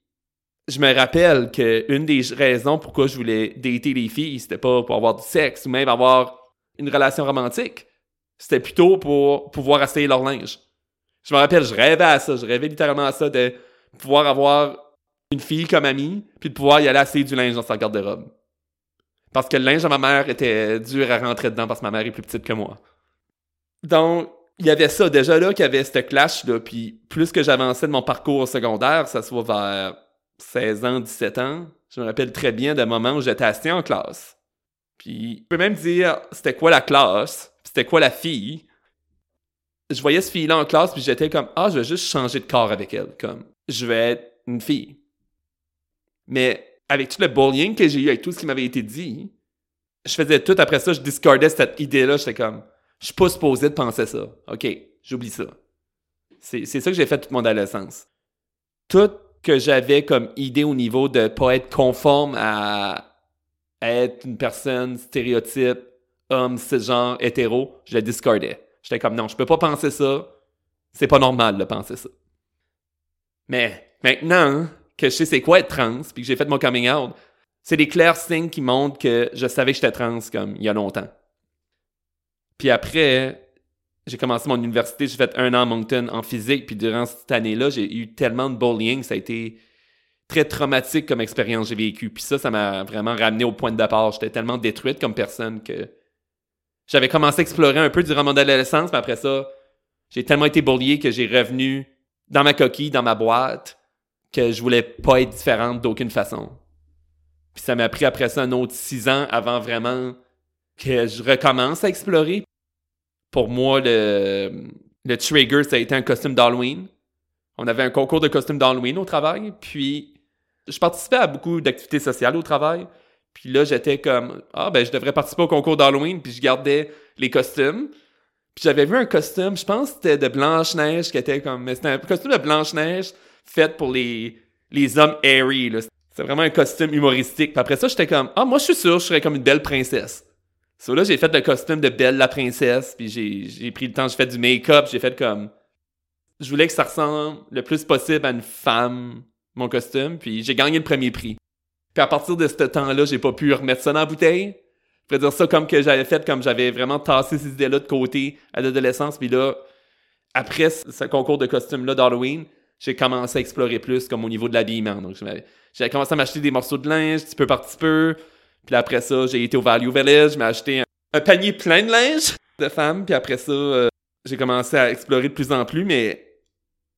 Je me rappelle qu'une des raisons pourquoi je voulais dater les filles, c'était pas pour avoir du sexe ou même avoir une relation romantique. C'était plutôt pour pouvoir essayer leur linge. Je me rappelle, je rêvais à ça. Je rêvais littéralement à ça de pouvoir avoir une fille comme amie, puis de pouvoir y aller assez du linge dans sa garde-robe. Parce que le linge de ma mère était dur à rentrer dedans parce que ma mère est plus petite que moi. Donc, il y avait ça déjà là qu'il y avait ce clash là, puis plus que j'avançais de mon parcours secondaire, ça soit vers 16 ans, 17 ans, je me rappelle très bien de moments où j'étais assis en classe. Puis, je peux même dire c'était quoi la classe, c'était quoi la fille. Je voyais ce fille-là en classe, puis j'étais comme ah, je vais juste changer de corps avec elle, comme je vais être une fille. Mais avec tout le bullying que j'ai eu, avec tout ce qui m'avait été dit, je faisais tout après ça, je discardais cette idée-là. J'étais comme, je suis pas supposé de penser ça. OK, j'oublie ça. C'est ça que j'ai fait toute mon adolescence. Tout que j'avais comme idée au niveau de pas être conforme à être une personne stéréotype, homme, genre hétéro, je le discardais. J'étais comme, non, je peux pas penser ça. C'est pas normal de penser ça. Mais maintenant que je sais c'est quoi être trans, puis que j'ai fait mon coming out, c'est des clairs signes qui montrent que je savais que j'étais trans comme il y a longtemps. Puis après, j'ai commencé mon université, j'ai fait un an à Moncton en physique, puis durant cette année-là, j'ai eu tellement de bullying, ça a été très traumatique comme expérience que j'ai vécu. Puis ça, ça m'a vraiment ramené au point de départ. J'étais tellement détruite comme personne que j'avais commencé à explorer un peu durant mon adolescence, mais après ça, j'ai tellement été bullié que j'ai revenu dans ma coquille, dans ma boîte, que je voulais pas être différente d'aucune façon. Puis ça m'a pris après ça un autre six ans avant vraiment que je recommence à explorer. Pour moi, le, le trigger, ça a été un costume d'Halloween. On avait un concours de costumes d'Halloween au travail, puis je participais à beaucoup d'activités sociales au travail. Puis là, j'étais comme, ah ben, je devrais participer au concours d'Halloween, puis je gardais les costumes. Puis j'avais vu un costume, je pense que c'était de Blanche-Neige qui était comme. Mais c'était un costume de Blanche-Neige fait pour les, les hommes là. C'était vraiment un costume humoristique. Puis après ça, j'étais comme, ah, moi, je suis sûr, je serais comme une belle princesse. So là, j'ai fait le costume de Belle la princesse, puis j'ai, pris le temps, j'ai fait du make-up, j'ai fait comme. Je voulais que ça ressemble le plus possible à une femme, mon costume, puis j'ai gagné le premier prix. Puis à partir de ce temps-là, j'ai pas pu remettre ça dans la bouteille. Je pourrais dire ça comme que j'avais fait, comme j'avais vraiment tassé ces idées-là de côté à l'adolescence, puis là, après ce concours de costumes-là d'Halloween, j'ai commencé à explorer plus comme au niveau de l'habillement. Donc, j'ai commencé à m'acheter des morceaux de linge, petit peu par petit peu. Puis après ça, j'ai été au Value Village, je m'ai acheté un, panier plein de linge de femmes. Puis après ça, euh, j'ai commencé à explorer de plus en plus. Mais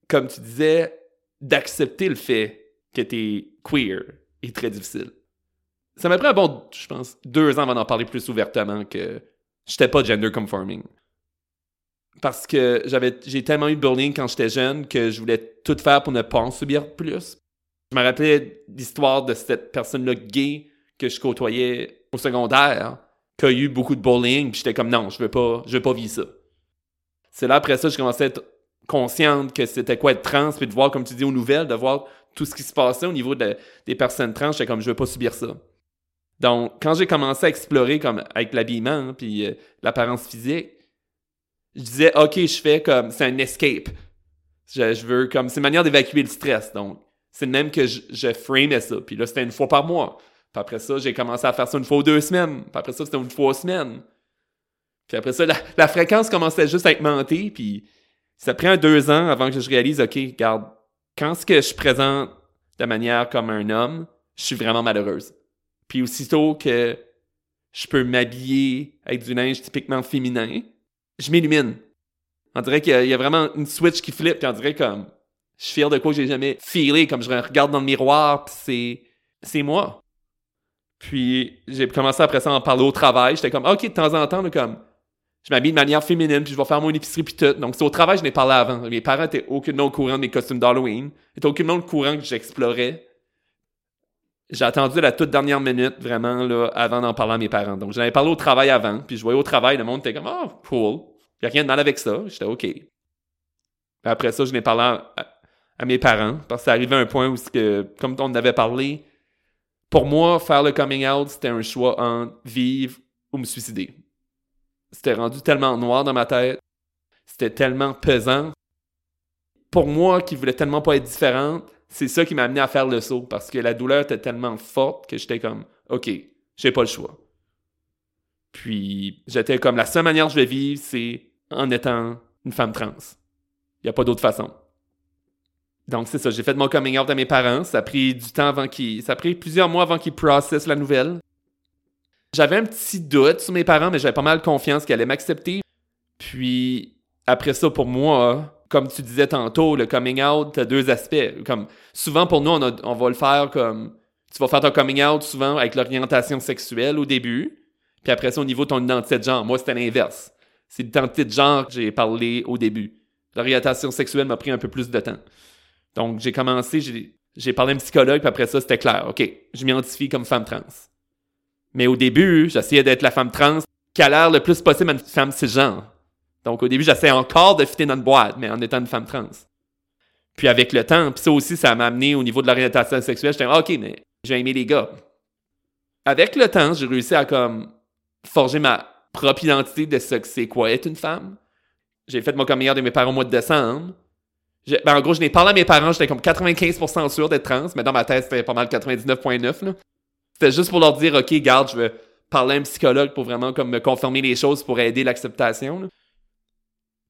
comme tu disais, d'accepter le fait que t'es queer est très difficile. Ça m'a pris un bon, je pense, deux ans avant d'en parler plus ouvertement que j'étais pas gender conforming parce que j'avais j'ai tellement eu de bullying quand j'étais jeune que je voulais tout faire pour ne pas en subir plus. Je me rappelais l'histoire de cette personne-là gay que je côtoyais au secondaire, qui a eu beaucoup de bullying, puis j'étais comme non, je veux pas, je veux pas vivre ça. C'est là après ça je commençais à être consciente que c'était quoi être trans, puis de voir, comme tu dis aux nouvelles, de voir tout ce qui se passait au niveau des personnes trans, j'étais comme je veux pas subir ça. Donc, quand j'ai commencé à explorer comme avec l'habillement, puis euh, l'apparence physique, je disais, OK, je fais comme, c'est un escape. Je, veux comme, c'est une manière d'évacuer le stress. Donc, c'est même que je, je framais ça. Puis là, c'était une fois par mois. Puis après ça, j'ai commencé à faire ça une fois ou deux semaines. Puis après ça, c'était une fois aux semaines. Puis après ça, la, fréquence commençait juste à augmenter. Puis ça prend deux ans avant que je réalise, OK, regarde, quand ce que je présente de manière comme un homme, je suis vraiment malheureuse. Puis aussitôt que je peux m'habiller avec du linge typiquement féminin, je m'illumine. On dirait qu'il y, a vraiment une switch qui flippe, puis on dirait comme je suis fier de quoi j'ai jamais feelé, comme je regarde dans le miroir, puis c'est c'est moi. Puis j'ai commencé après ça à en parler au travail. J'étais comme OK, de temps en temps, comme je m'habille de manière féminine, puis je vais faire mon épicerie puis tout. Donc c'est au travail, je n'ai parlé avant. Mes parents étaient aucunement au courant de mes costumes d'Halloween. Étaient aucunement au courant que j'explorais. J'ai attendu la toute dernière minute, vraiment, là, avant d'en parler à mes parents. Donc, j'en avais parlé au travail avant, puis je voyais au travail, le monde était comme, oh, cool. Il a rien de mal avec ça. J'étais OK. après ça, je n'ai parlé à, mes parents, parce que ça arrivait à un point où, que, comme on avait parlé, pour moi, faire le coming out, c'était un choix entre vivre ou me suicider. C'était rendu tellement noir dans ma tête. C'était tellement pesant. Pour moi, qui voulais tellement pas être différente, c'est ça qui m'a amené à faire le saut parce que la douleur était tellement forte que j'étais comme, OK, j'ai pas le choix. Puis j'étais comme, la seule manière que je vais vivre, c'est en étant une femme trans. Il n'y a pas d'autre façon. Donc c'est ça, j'ai fait mon coming out à mes parents. Ça a pris du temps avant qu'ils. Ça a pris plusieurs mois avant qu'ils processent la nouvelle. J'avais un petit doute sur mes parents, mais j'avais pas mal confiance qu'ils allaient m'accepter. Puis après ça, pour moi, comme tu disais tantôt, le coming out, a deux aspects. Comme souvent pour nous, on, va le faire comme tu vas faire ton coming out souvent avec l'orientation sexuelle au début, puis après ça au niveau de ton identité de genre. Moi, c'était l'inverse. C'est l'identité de genre que j'ai parlé au début. L'orientation sexuelle m'a pris un peu plus de temps. Donc j'ai commencé, j'ai parlé à un psychologue, puis après ça c'était clair. Ok, je m'identifie comme femme trans. Mais au début, j'essayais d'être la femme trans qui a l'air le plus possible à une femme cisgenre. Donc au début, j'essayais encore de fitter dans une boîte, mais en étant une femme trans. Puis avec le temps, puis ça aussi, ça m'a amené au niveau de l'orientation sexuelle. J'étais OK, mais j'ai aimé les gars. Avec le temps, j'ai réussi à comme forger ma propre identité de ce que c'est quoi être une femme. J'ai fait mon coming de mes parents au mois de décembre. Ben, en gros, je n'ai parlé à mes parents, j'étais comme 95% sûr d'être trans, mais dans ma tête, c'était pas mal 99.9. C'était juste pour leur dire, OK, garde, je vais parler à un psychologue pour vraiment comme me confirmer les choses pour aider l'acceptation.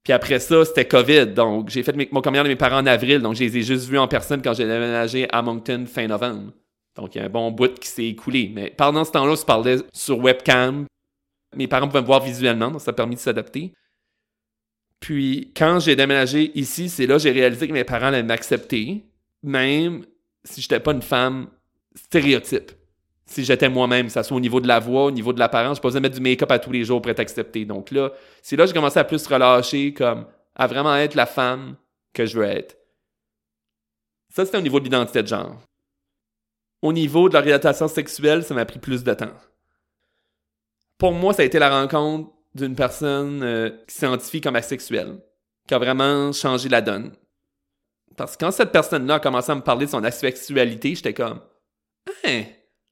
Puis après ça, c'était COVID. Donc, j'ai fait mon commande de mes parents en avril. Donc, je les ai juste vus en personne quand j'ai déménagé à Moncton fin novembre. Donc, il y a un bon bout qui s'est écoulé. Mais pendant ce temps-là, on se parlait sur webcam. Mes parents pouvaient me voir visuellement, donc ça a permis de s'adapter. Puis, quand j'ai déménagé ici, c'est là que j'ai réalisé que mes parents allaient m'accepter, même si j'étais pas une femme stéréotype si j'étais moi-même, que ce soit au niveau de la voix, au niveau de l'apparence, je pas besoin de mettre du make-up à tous les jours pour être accepté. Donc là, c'est là que j'ai commencé à plus relâcher, comme à vraiment être la femme que je veux être. Ça, c'était au niveau de l'identité de genre. Au niveau de l'orientation sexuelle, ça m'a pris plus de temps. Pour moi, ça a été la rencontre d'une personne euh, qui s'identifie comme asexuelle, qui a vraiment changé la donne. Parce que quand cette personne-là a commencé à me parler de son asexualité, j'étais comme, hein,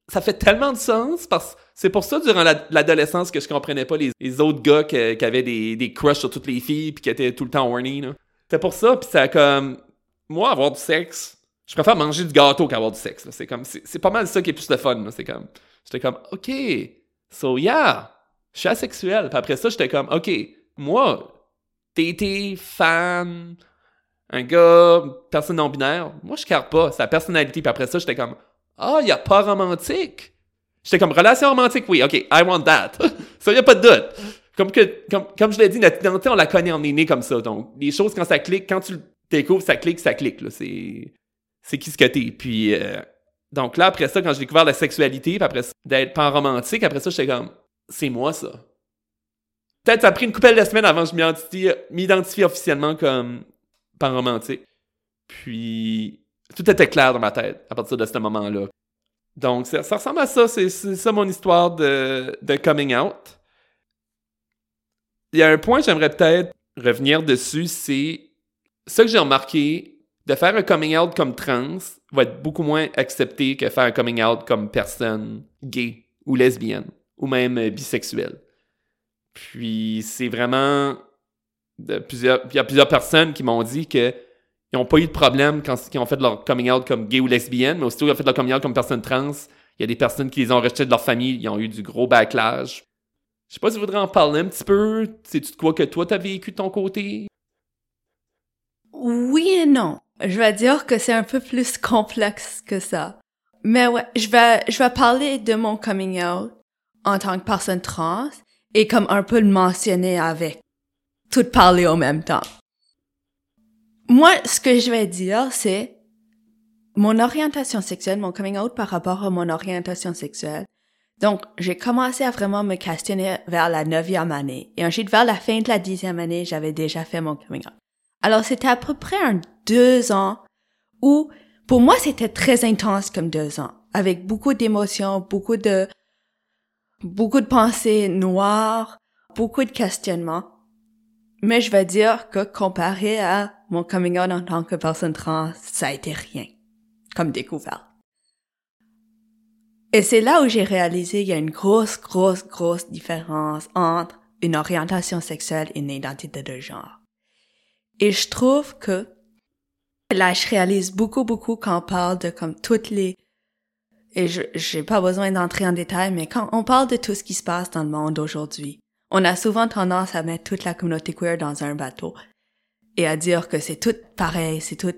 ça fait tellement de sens parce que c'est pour ça, durant l'adolescence, que je comprenais pas les, autres gars qui, avaient des, des crushs sur toutes les filles puis qui étaient tout le temps horny. C'est pour ça, puis ça comme, moi, avoir du sexe, je préfère manger du gâteau qu'avoir du sexe. C'est comme, c'est pas mal ça qui est plus le fun. C'est comme, j'étais comme, ok, so yeah, je suis asexuel. Puis après ça, j'étais comme, ok, moi, TT, fan, un gars, personne non-binaire, moi, je carre pas sa personnalité. Puis après ça, j'étais comme, ah, il y a pas romantique? J'étais comme, relation romantique, oui, ok, I want that. ça, y a pas de doute. Comme, que, comme, comme je l'ai dit, notre identité, on la connaît, on est né comme ça. Donc, les choses, quand ça clique, quand tu le découvres, ça clique, ça clique. C'est, c'est qui ce que t'es. Puis, euh, donc là, après ça, quand j'ai découvert la sexualité, après d'être pan romantique, après ça, j'étais comme, c'est moi ça. Peut-être ça a pris une couple de semaines avant que je m'identifie officiellement comme pan romantique. Puis tout était clair dans ma tête à partir de ce moment-là. Donc ça, ressemble à ça, c'est ça mon histoire de, coming out. Il y a un point que j'aimerais peut-être revenir dessus, c'est ce que j'ai remarqué, de faire un coming out comme trans va être beaucoup moins accepté que faire un coming out comme personne gay ou lesbienne ou même euh, bisexuelle. Puis c'est vraiment il y a plusieurs personnes qui m'ont dit que ils n'ont pas eu de problème quand ils ont fait leur coming out comme gay ou lesbienne, mais aussitôt qu'ils ont fait leur coming out comme personne trans, il y a des personnes qui les ont rejetés de leur famille, ils ont eu du gros backlash. Je sais pas si tu voudrais en parler un petit peu. C'est-tu de quoi que toi t'as vécu de ton côté? Oui et non. Je vais dire que c'est un peu plus complexe que ça. Mais ouais, je vais, je vais parler de mon coming out en tant que personne trans et comme un peu le mentionner avec tout parler en même temps. Moi, ce que je vais dire, c'est mon orientation sexuelle, mon coming out par rapport à mon orientation sexuelle. Donc, j'ai commencé à vraiment me questionner vers la neuvième année. Et ensuite, vers la fin de la dixième année, j'avais déjà fait mon coming out. Alors, c'était à peu près un deux ans où, pour moi, c'était très intense comme deux ans, avec beaucoup d'émotions, beaucoup de, beaucoup de pensées noires, beaucoup de questionnements. Mais je vais dire que comparé à mon coming out en tant que personne trans, ça a été rien, comme découverte. Et c'est là où j'ai réalisé qu'il y a une grosse, grosse, grosse différence entre une orientation sexuelle et une identité de genre. Et je trouve que là, je réalise beaucoup, beaucoup quand on parle de comme toutes les et je j'ai pas besoin d'entrer en détail, mais quand on parle de tout ce qui se passe dans le monde aujourd'hui, on a souvent tendance à mettre toute la communauté queer dans un bateau et à dire que c'est tout pareil, c'est tout.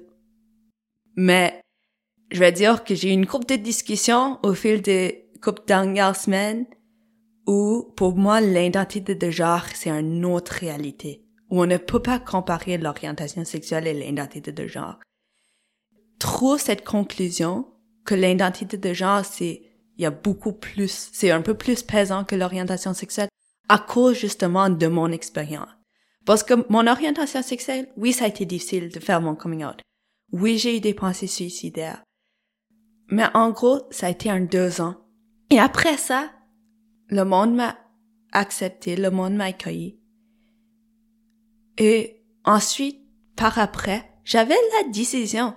Mais je vais dire que j'ai eu une couple de discussions au fil des couples dernières semaines où, pour moi, l'identité de genre, c'est une autre réalité où on ne peut pas comparer l'orientation sexuelle et l'identité de genre. Trop cette conclusion que l'identité de genre, c'est, il y a beaucoup plus, c'est un peu plus pesant que l'orientation sexuelle à cause justement de mon expérience. Parce que mon orientation sexuelle, oui, ça a été difficile de faire mon coming out. Oui, j'ai eu des pensées suicidaires. Mais en gros, ça a été un deux ans. Et après ça, le monde m'a accepté, le monde m'a accueilli. Et ensuite, par après, j'avais la décision.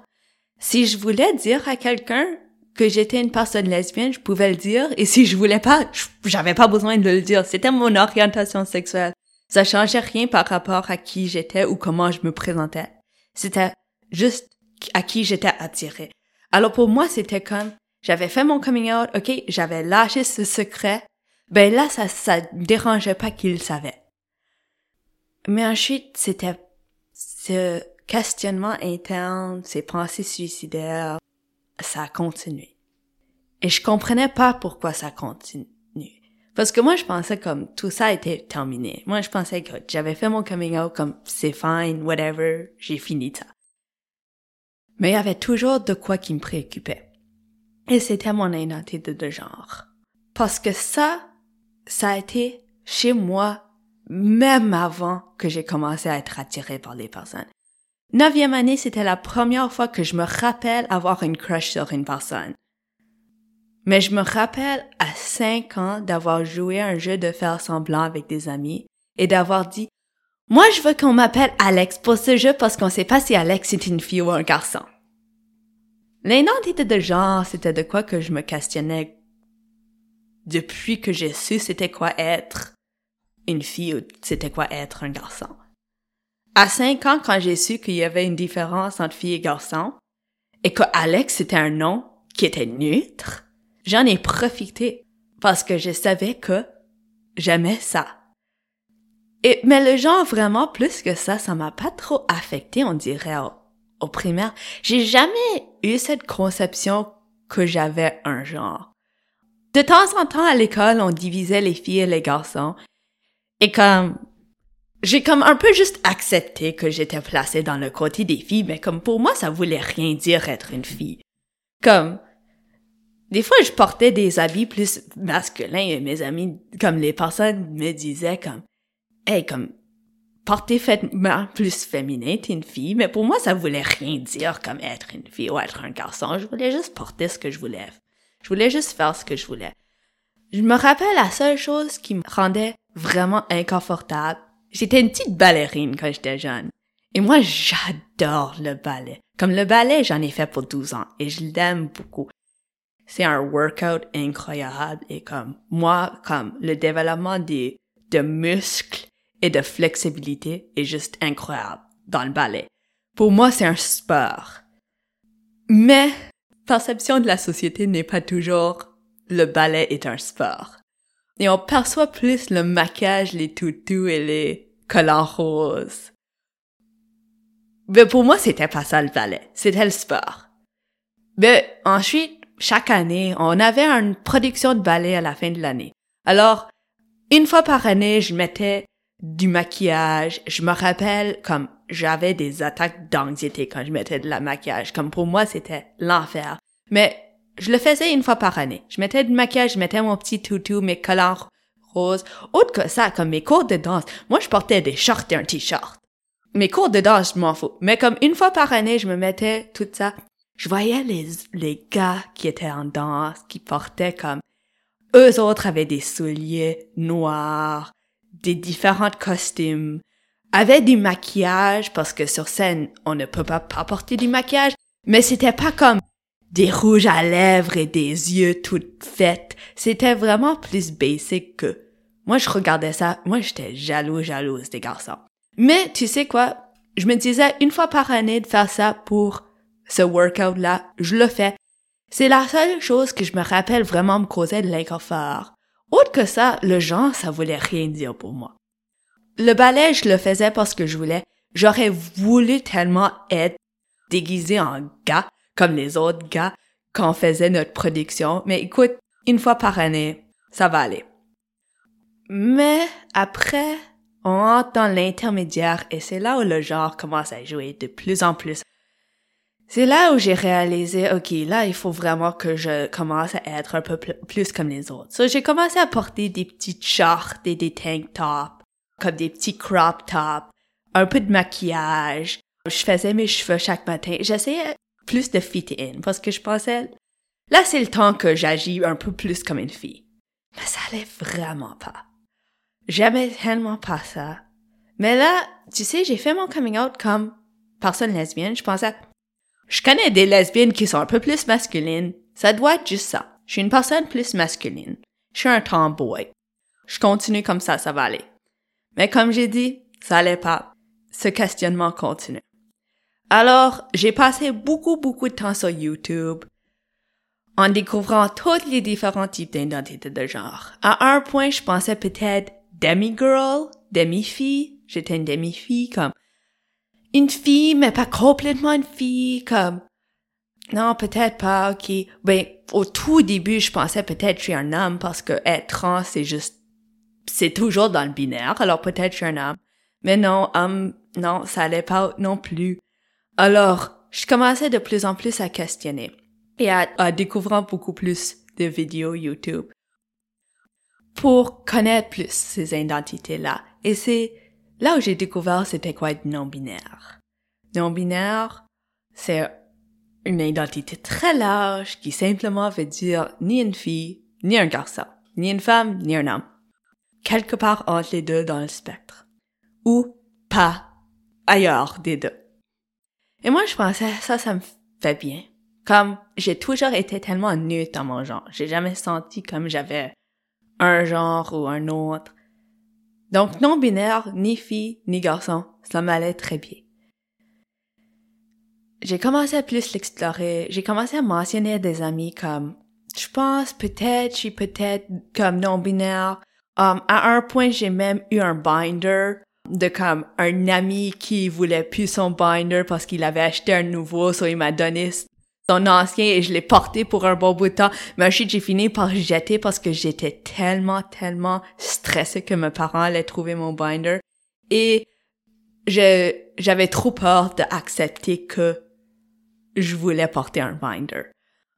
Si je voulais dire à quelqu'un que j'étais une personne lesbienne, je pouvais le dire. Et si je voulais pas, j'avais pas besoin de le dire. C'était mon orientation sexuelle. Ça changeait rien par rapport à qui j'étais ou comment je me présentais. C'était juste à qui j'étais attirée. Alors pour moi, c'était comme, j'avais fait mon coming out, ok, j'avais lâché ce secret. Ben là, ça, ça dérangeait pas qu'il le savait. Mais ensuite, c'était ce questionnement interne, ces pensées suicidaires, ça a continué. Et je comprenais pas pourquoi ça continue. Parce que moi, je pensais comme tout ça était terminé. Moi, je pensais que j'avais fait mon coming out comme c'est fine, whatever, j'ai fini ça. Mais il y avait toujours de quoi qui me préoccupait. Et c'était mon identité de genre. Parce que ça, ça a été chez moi même avant que j'ai commencé à être attirée par les personnes. Neuvième année, c'était la première fois que je me rappelle avoir une crush sur une personne. Mais je me rappelle à cinq ans d'avoir joué un jeu de faire semblant avec des amis et d'avoir dit Moi, je veux qu'on m'appelle Alex pour ce jeu parce qu'on sait pas si Alex est une fille ou un garçon. L'identité de genre, c'était de quoi que je me questionnais depuis que j'ai su c'était quoi être une fille ou c'était quoi être un garçon. À cinq ans, quand j'ai su qu'il y avait une différence entre fille et garçon, et que Alex c'était un nom qui était neutre, j'en ai profité parce que je savais que j'aimais ça. Et, mais le genre vraiment plus que ça, ça m'a pas trop affecté, on dirait, au, au primaire. J'ai jamais eu cette conception que j'avais un genre. De temps en temps à l'école, on divisait les filles et les garçons. Et comme, j'ai comme un peu juste accepté que j'étais placée dans le côté des filles, mais comme pour moi, ça voulait rien dire être une fille. Comme, des fois, je portais des habits plus masculins et mes amis, comme les personnes me disaient comme, hey, comme, porter vêtements plus féminin, t'es une fille, mais pour moi, ça voulait rien dire comme être une fille ou être un garçon. Je voulais juste porter ce que je voulais. Je voulais juste faire ce que je voulais. Je me rappelle la seule chose qui me rendait vraiment inconfortable. J'étais une petite ballerine quand j'étais jeune. Et moi, j'adore le ballet. Comme le ballet, j'en ai fait pour 12 ans et je l'aime beaucoup c'est un workout incroyable et comme moi, comme le développement des, de muscles et de flexibilité est juste incroyable dans le ballet. Pour moi, c'est un sport. Mais, perception de la société n'est pas toujours le ballet est un sport. Et on perçoit plus le maquillage, les toutous et les collants roses. Mais pour moi, c'était pas ça le ballet. C'était le sport. Mais ensuite, chaque année, on avait une production de ballet à la fin de l'année. Alors, une fois par année, je mettais du maquillage. Je me rappelle comme j'avais des attaques d'anxiété quand je mettais de la maquillage. Comme pour moi, c'était l'enfer. Mais je le faisais une fois par année. Je mettais du maquillage, je mettais mon petit toutou, mes collants roses. Autre que ça, comme mes cours de danse, moi, je portais des shorts et un t-shirt. Mes cours de danse, je m'en fous. Mais comme une fois par année, je me mettais tout ça je voyais les, les gars qui étaient en danse, qui portaient comme, eux autres avaient des souliers noirs, des différents costumes, avaient du maquillage parce que sur scène, on ne peut pas, pas porter du maquillage, mais c'était pas comme des rouges à lèvres et des yeux toutes faites. C'était vraiment plus basic que, moi je regardais ça, moi j'étais jaloux, jalouse des garçons. Mais tu sais quoi? Je me disais une fois par année de faire ça pour ce workout-là, je le fais. C'est la seule chose que je me rappelle vraiment me causait de l'inconfort. Autre que ça, le genre, ça voulait rien dire pour moi. Le ballet, je le faisais parce que je voulais. J'aurais voulu tellement être déguisé en gars, comme les autres gars, quand on faisait notre production. Mais écoute, une fois par année, ça va aller. Mais après, on entre dans l'intermédiaire et c'est là où le genre commence à jouer de plus en plus c'est là où j'ai réalisé, ok, là, il faut vraiment que je commence à être un peu plus comme les autres. So, j'ai commencé à porter des petites shorts et des tank tops, comme des petits crop tops, un peu de maquillage. Je faisais mes cheveux chaque matin. J'essayais plus de fit in parce que je pensais, là, c'est le temps que j'agis un peu plus comme une fille. Mais ça allait vraiment pas. J'aimais tellement pas ça. Mais là, tu sais, j'ai fait mon coming out comme personne lesbienne. Je pensais, je connais des lesbiennes qui sont un peu plus masculines. Ça doit être juste ça. Je suis une personne plus masculine. Je suis un tomboy. Je continue comme ça, ça va aller. Mais comme j'ai dit, ça allait pas. Ce questionnement continue. Alors, j'ai passé beaucoup, beaucoup de temps sur YouTube en découvrant tous les différents types d'identité de genre. À un point, je pensais peut-être demi-girl, demi-fille. J'étais une demi-fille, comme une fille, mais pas complètement une fille, comme, non, peut-être pas, ok. Ben, au tout début, je pensais peut-être je suis un homme parce que être trans, c'est juste, c'est toujours dans le binaire, alors peut-être je suis un homme. Mais non, homme, non, ça allait pas non plus. Alors, je commençais de plus en plus à questionner et à, à découvrir beaucoup plus de vidéos YouTube pour connaître plus ces identités-là. Et c'est Là où j'ai découvert c'était quoi être non-binaire? Non-binaire, c'est une identité très large qui simplement veut dire ni une fille, ni un garçon, ni une femme, ni un homme. quelque part entre les deux dans le spectre. Ou pas ailleurs des deux. Et moi, je pensais, ça, ça me fait bien. Comme, j'ai toujours été tellement neutre dans mon genre. J'ai jamais senti comme j'avais un genre ou un autre. Donc, non-binaire, ni fille, ni garçon, ça m'allait très bien. J'ai commencé à plus l'explorer. J'ai commencé à mentionner des amis comme, je pense peut-être, je suis peut-être comme non-binaire. Um, à un point, j'ai même eu un binder de comme un ami qui voulait plus son binder parce qu'il avait acheté un nouveau, so il m'a donné son ancien et je l'ai porté pour un bon bout de temps. Mais ensuite, j'ai fini par jeter parce que j'étais tellement, tellement stressée que mes parents allaient trouver mon binder. Et j'avais trop peur d'accepter que je voulais porter un binder.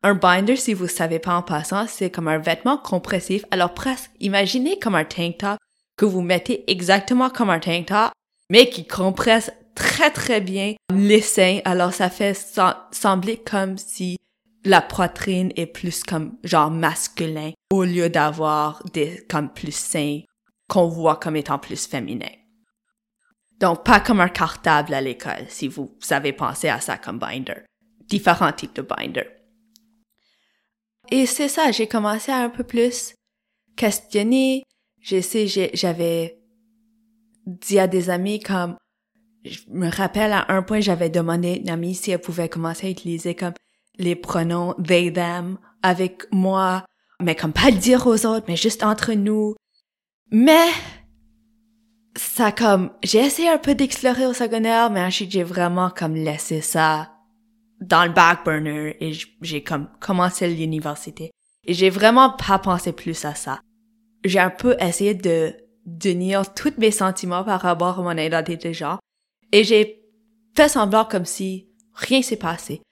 Un binder, si vous savez pas en passant, c'est comme un vêtement compressif. Alors presque, imaginez comme un tank top que vous mettez exactement comme un tank top, mais qui compresse très très bien les seins. Alors ça fait sembler comme si la poitrine est plus comme genre masculin au lieu d'avoir des comme plus seins qu'on voit comme étant plus féminin. Donc pas comme un cartable à l'école si vous savez penser à ça comme binder. Différents types de binder. Et c'est ça, j'ai commencé à un peu plus questionner. Je sais, j'avais dit à des amis comme, je me rappelle à un point, j'avais demandé à une amie si elle pouvait commencer à utiliser comme les pronoms they, them avec moi, mais comme pas le dire aux autres, mais juste entre nous. Mais, ça comme, j'ai essayé un peu d'explorer au secondaire, mais ensuite j'ai vraiment comme laissé ça dans le back burner et j'ai comme commencé l'université. Et j'ai vraiment pas pensé plus à ça. J'ai un peu essayé de, nier tous mes sentiments par rapport à mon identité de genre. Et j'ai fait semblant comme si rien s'est passé.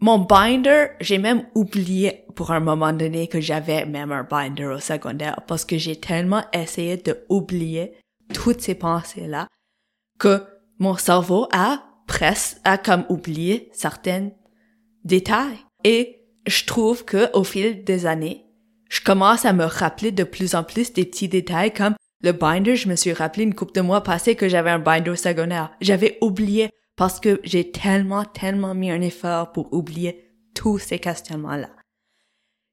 Mon binder, j'ai même oublié pour un moment donné que j'avais même un binder au secondaire parce que j'ai tellement essayé de oublier toutes ces pensées-là que mon cerveau a presque à comme oublier certains détails. Et je trouve que au fil des années, je commence à me rappeler de plus en plus des petits détails comme le binder, je me suis rappelé une couple de mois passés que j'avais un binder secondaire. J'avais oublié parce que j'ai tellement, tellement mis un effort pour oublier tous ces questionnements-là.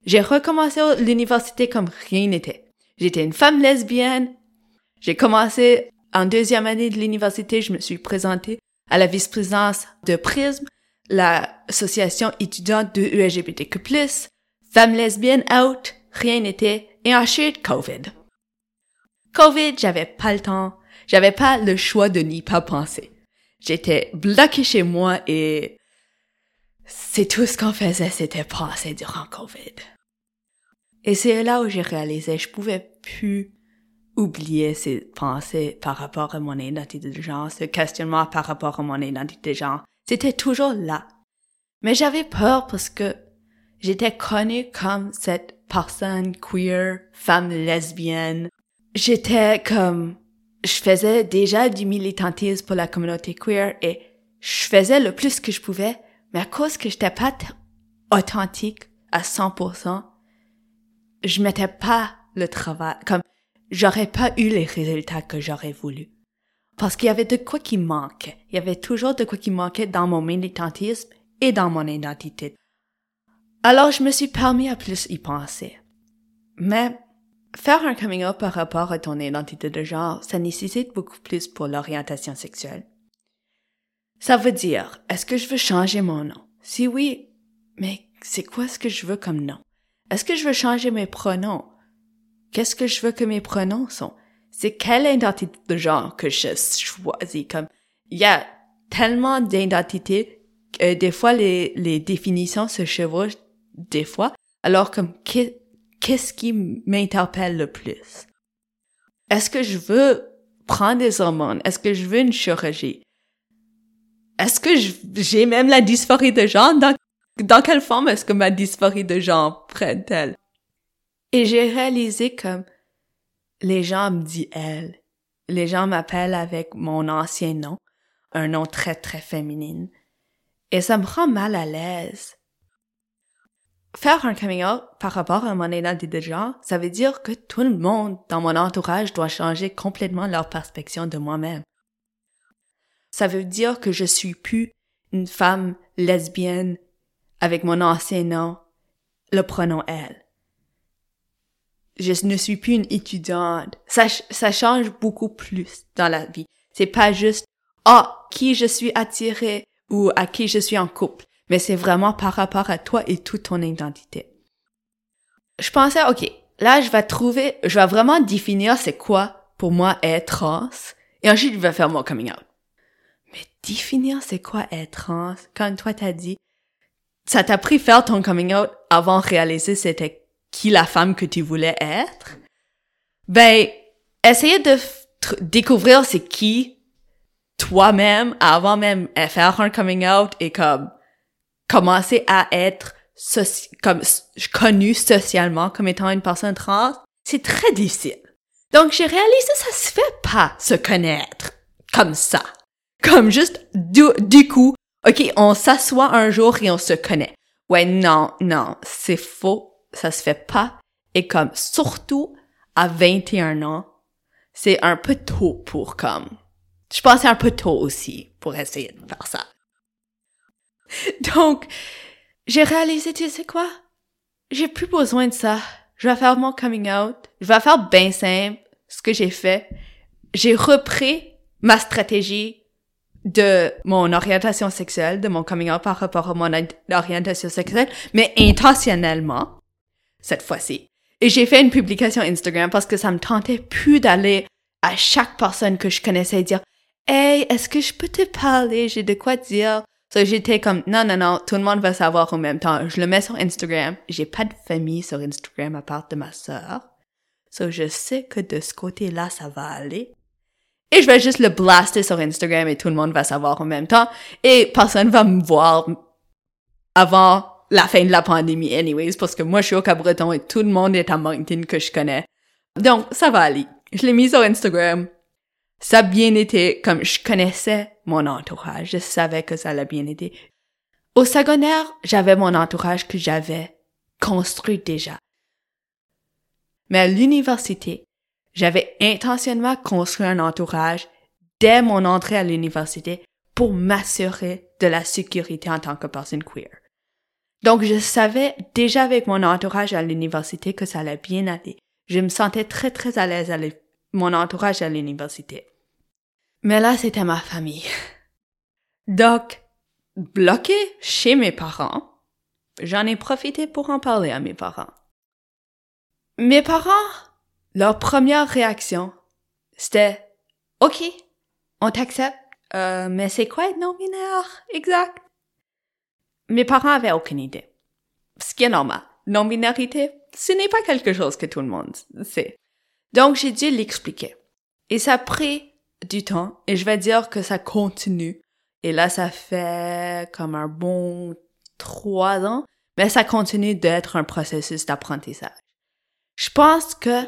J'ai recommencé l'université comme rien n'était. J'étais une femme lesbienne. J'ai commencé en deuxième année de l'université, je me suis présentée à la vice-présidence de Prisme, l'association étudiante de ULGBTQ+, femmes lesbiennes out, rien n'était, et ensuite COVID. COVID, j'avais pas le temps, j'avais pas le choix de n'y pas penser. J'étais bloquée chez moi et c'est tout ce qu'on faisait, c'était penser durant COVID. Et c'est là où j'ai réalisé, je pouvais plus oublier ces pensées par rapport à mon identité de genre, ce questionnement par rapport à mon identité de genre. C'était toujours là. Mais j'avais peur parce que j'étais connue comme cette personne queer, femme lesbienne. J'étais comme, je faisais déjà du militantisme pour la communauté queer et je faisais le plus que je pouvais, mais à cause que j'étais pas authentique à 100%, je mettais pas le travail, comme, j'aurais pas eu les résultats que j'aurais voulu. Parce qu'il y avait de quoi qui manquait. Il y avait toujours de quoi qui manquait dans mon militantisme et dans mon identité. Alors je me suis permis à plus y penser. Mais faire un coming out par rapport à ton identité de genre, ça nécessite beaucoup plus pour l'orientation sexuelle. Ça veut dire, est-ce que je veux changer mon nom? Si oui, mais c'est quoi ce que je veux comme nom? Est-ce que je veux changer mes pronoms? Qu'est-ce que je veux que mes pronoms sont? C'est quelle identité de genre que je choisis? Comme, il y a tellement d'identités que des fois les, les définitions se chevauchent des fois. Alors comme, qu'est-ce qui m'interpelle le plus? Est-ce que je veux prendre des hormones? Est-ce que je veux une chirurgie? Est-ce que j'ai même la dysphorie de genre? Dans, quelle forme est-ce que ma dysphorie de genre prend-elle? Et j'ai réalisé comme les gens me disent elle. Les gens m'appellent avec mon ancien nom, un nom très très féminin. Et ça me rend mal à l'aise. Faire un coming out par rapport à mon identité de genre, ça veut dire que tout le monde dans mon entourage doit changer complètement leur perspective de moi-même. Ça veut dire que je suis plus une femme lesbienne avec mon ancien nom, le pronom elle. Je ne suis plus une étudiante. Ça, change beaucoup plus dans la vie. C'est pas juste, ah, qui je suis attirée ou à qui je suis en couple mais c'est vraiment par rapport à toi et toute ton identité. Je pensais, ok, là, je vais trouver, je vais vraiment définir c'est quoi pour moi être trans, et ensuite je vais faire mon coming out. Mais définir c'est quoi être trans, quand toi t'as dit, ça t'a pris faire ton coming out avant de réaliser c'était qui la femme que tu voulais être, ben, essayer de découvrir c'est qui toi-même avant même faire un coming out et comme commencer à être comme connu socialement comme étant une personne trans, c'est très difficile. Donc j'ai réalisé ça se fait pas se connaître comme ça. Comme juste du, du coup, OK, on s'assoit un jour et on se connaît. Ouais, non, non, c'est faux, ça se fait pas. Et comme surtout à 21 ans, c'est un peu tôt pour comme je pense c'est un peu tôt aussi pour essayer de faire ça. Donc, j'ai réalisé, tu sais quoi? J'ai plus besoin de ça. Je vais faire mon coming out. Je vais faire bien simple ce que j'ai fait. J'ai repris ma stratégie de mon orientation sexuelle, de mon coming out par rapport à mon orientation sexuelle, mais intentionnellement, cette fois-ci. Et j'ai fait une publication Instagram parce que ça me tentait plus d'aller à chaque personne que je connaissais et dire, Hey, est-ce que je peux te parler? J'ai de quoi dire. So, j'étais comme, non, non, non, tout le monde va savoir en même temps. Je le mets sur Instagram. J'ai pas de famille sur Instagram à part de ma sœur. So, je sais que de ce côté-là, ça va aller. Et je vais juste le blaster sur Instagram et tout le monde va savoir en même temps. Et personne va me voir avant la fin de la pandémie anyways, parce que moi, je suis au Cabreton et tout le monde est à Moncton que je connais. Donc, ça va aller. Je l'ai mis sur Instagram. Ça a bien été comme je connaissais mon entourage. Je savais que ça allait bien été. Au secondaire, j'avais mon entourage que j'avais construit déjà. Mais à l'université, j'avais intentionnellement construit un entourage dès mon entrée à l'université pour m'assurer de la sécurité en tant que personne queer. Donc je savais déjà avec mon entourage à l'université que ça allait bien aller. Je me sentais très très à l'aise avec mon entourage à l'université. Mais là, c'était ma famille. Donc, bloqué chez mes parents, j'en ai profité pour en parler à mes parents. Mes parents, leur première réaction, c'était OK, on t'accepte, euh, mais c'est quoi être non-binaire? Exact? Mes parents avaient aucune idée. Ce qui est normal. Non-binarité, ce n'est pas quelque chose que tout le monde sait. Donc j'ai dû l'expliquer. Et ça a pris du temps et je vais dire que ça continue. Et là, ça fait comme un bon trois ans, mais ça continue d'être un processus d'apprentissage. Je pense que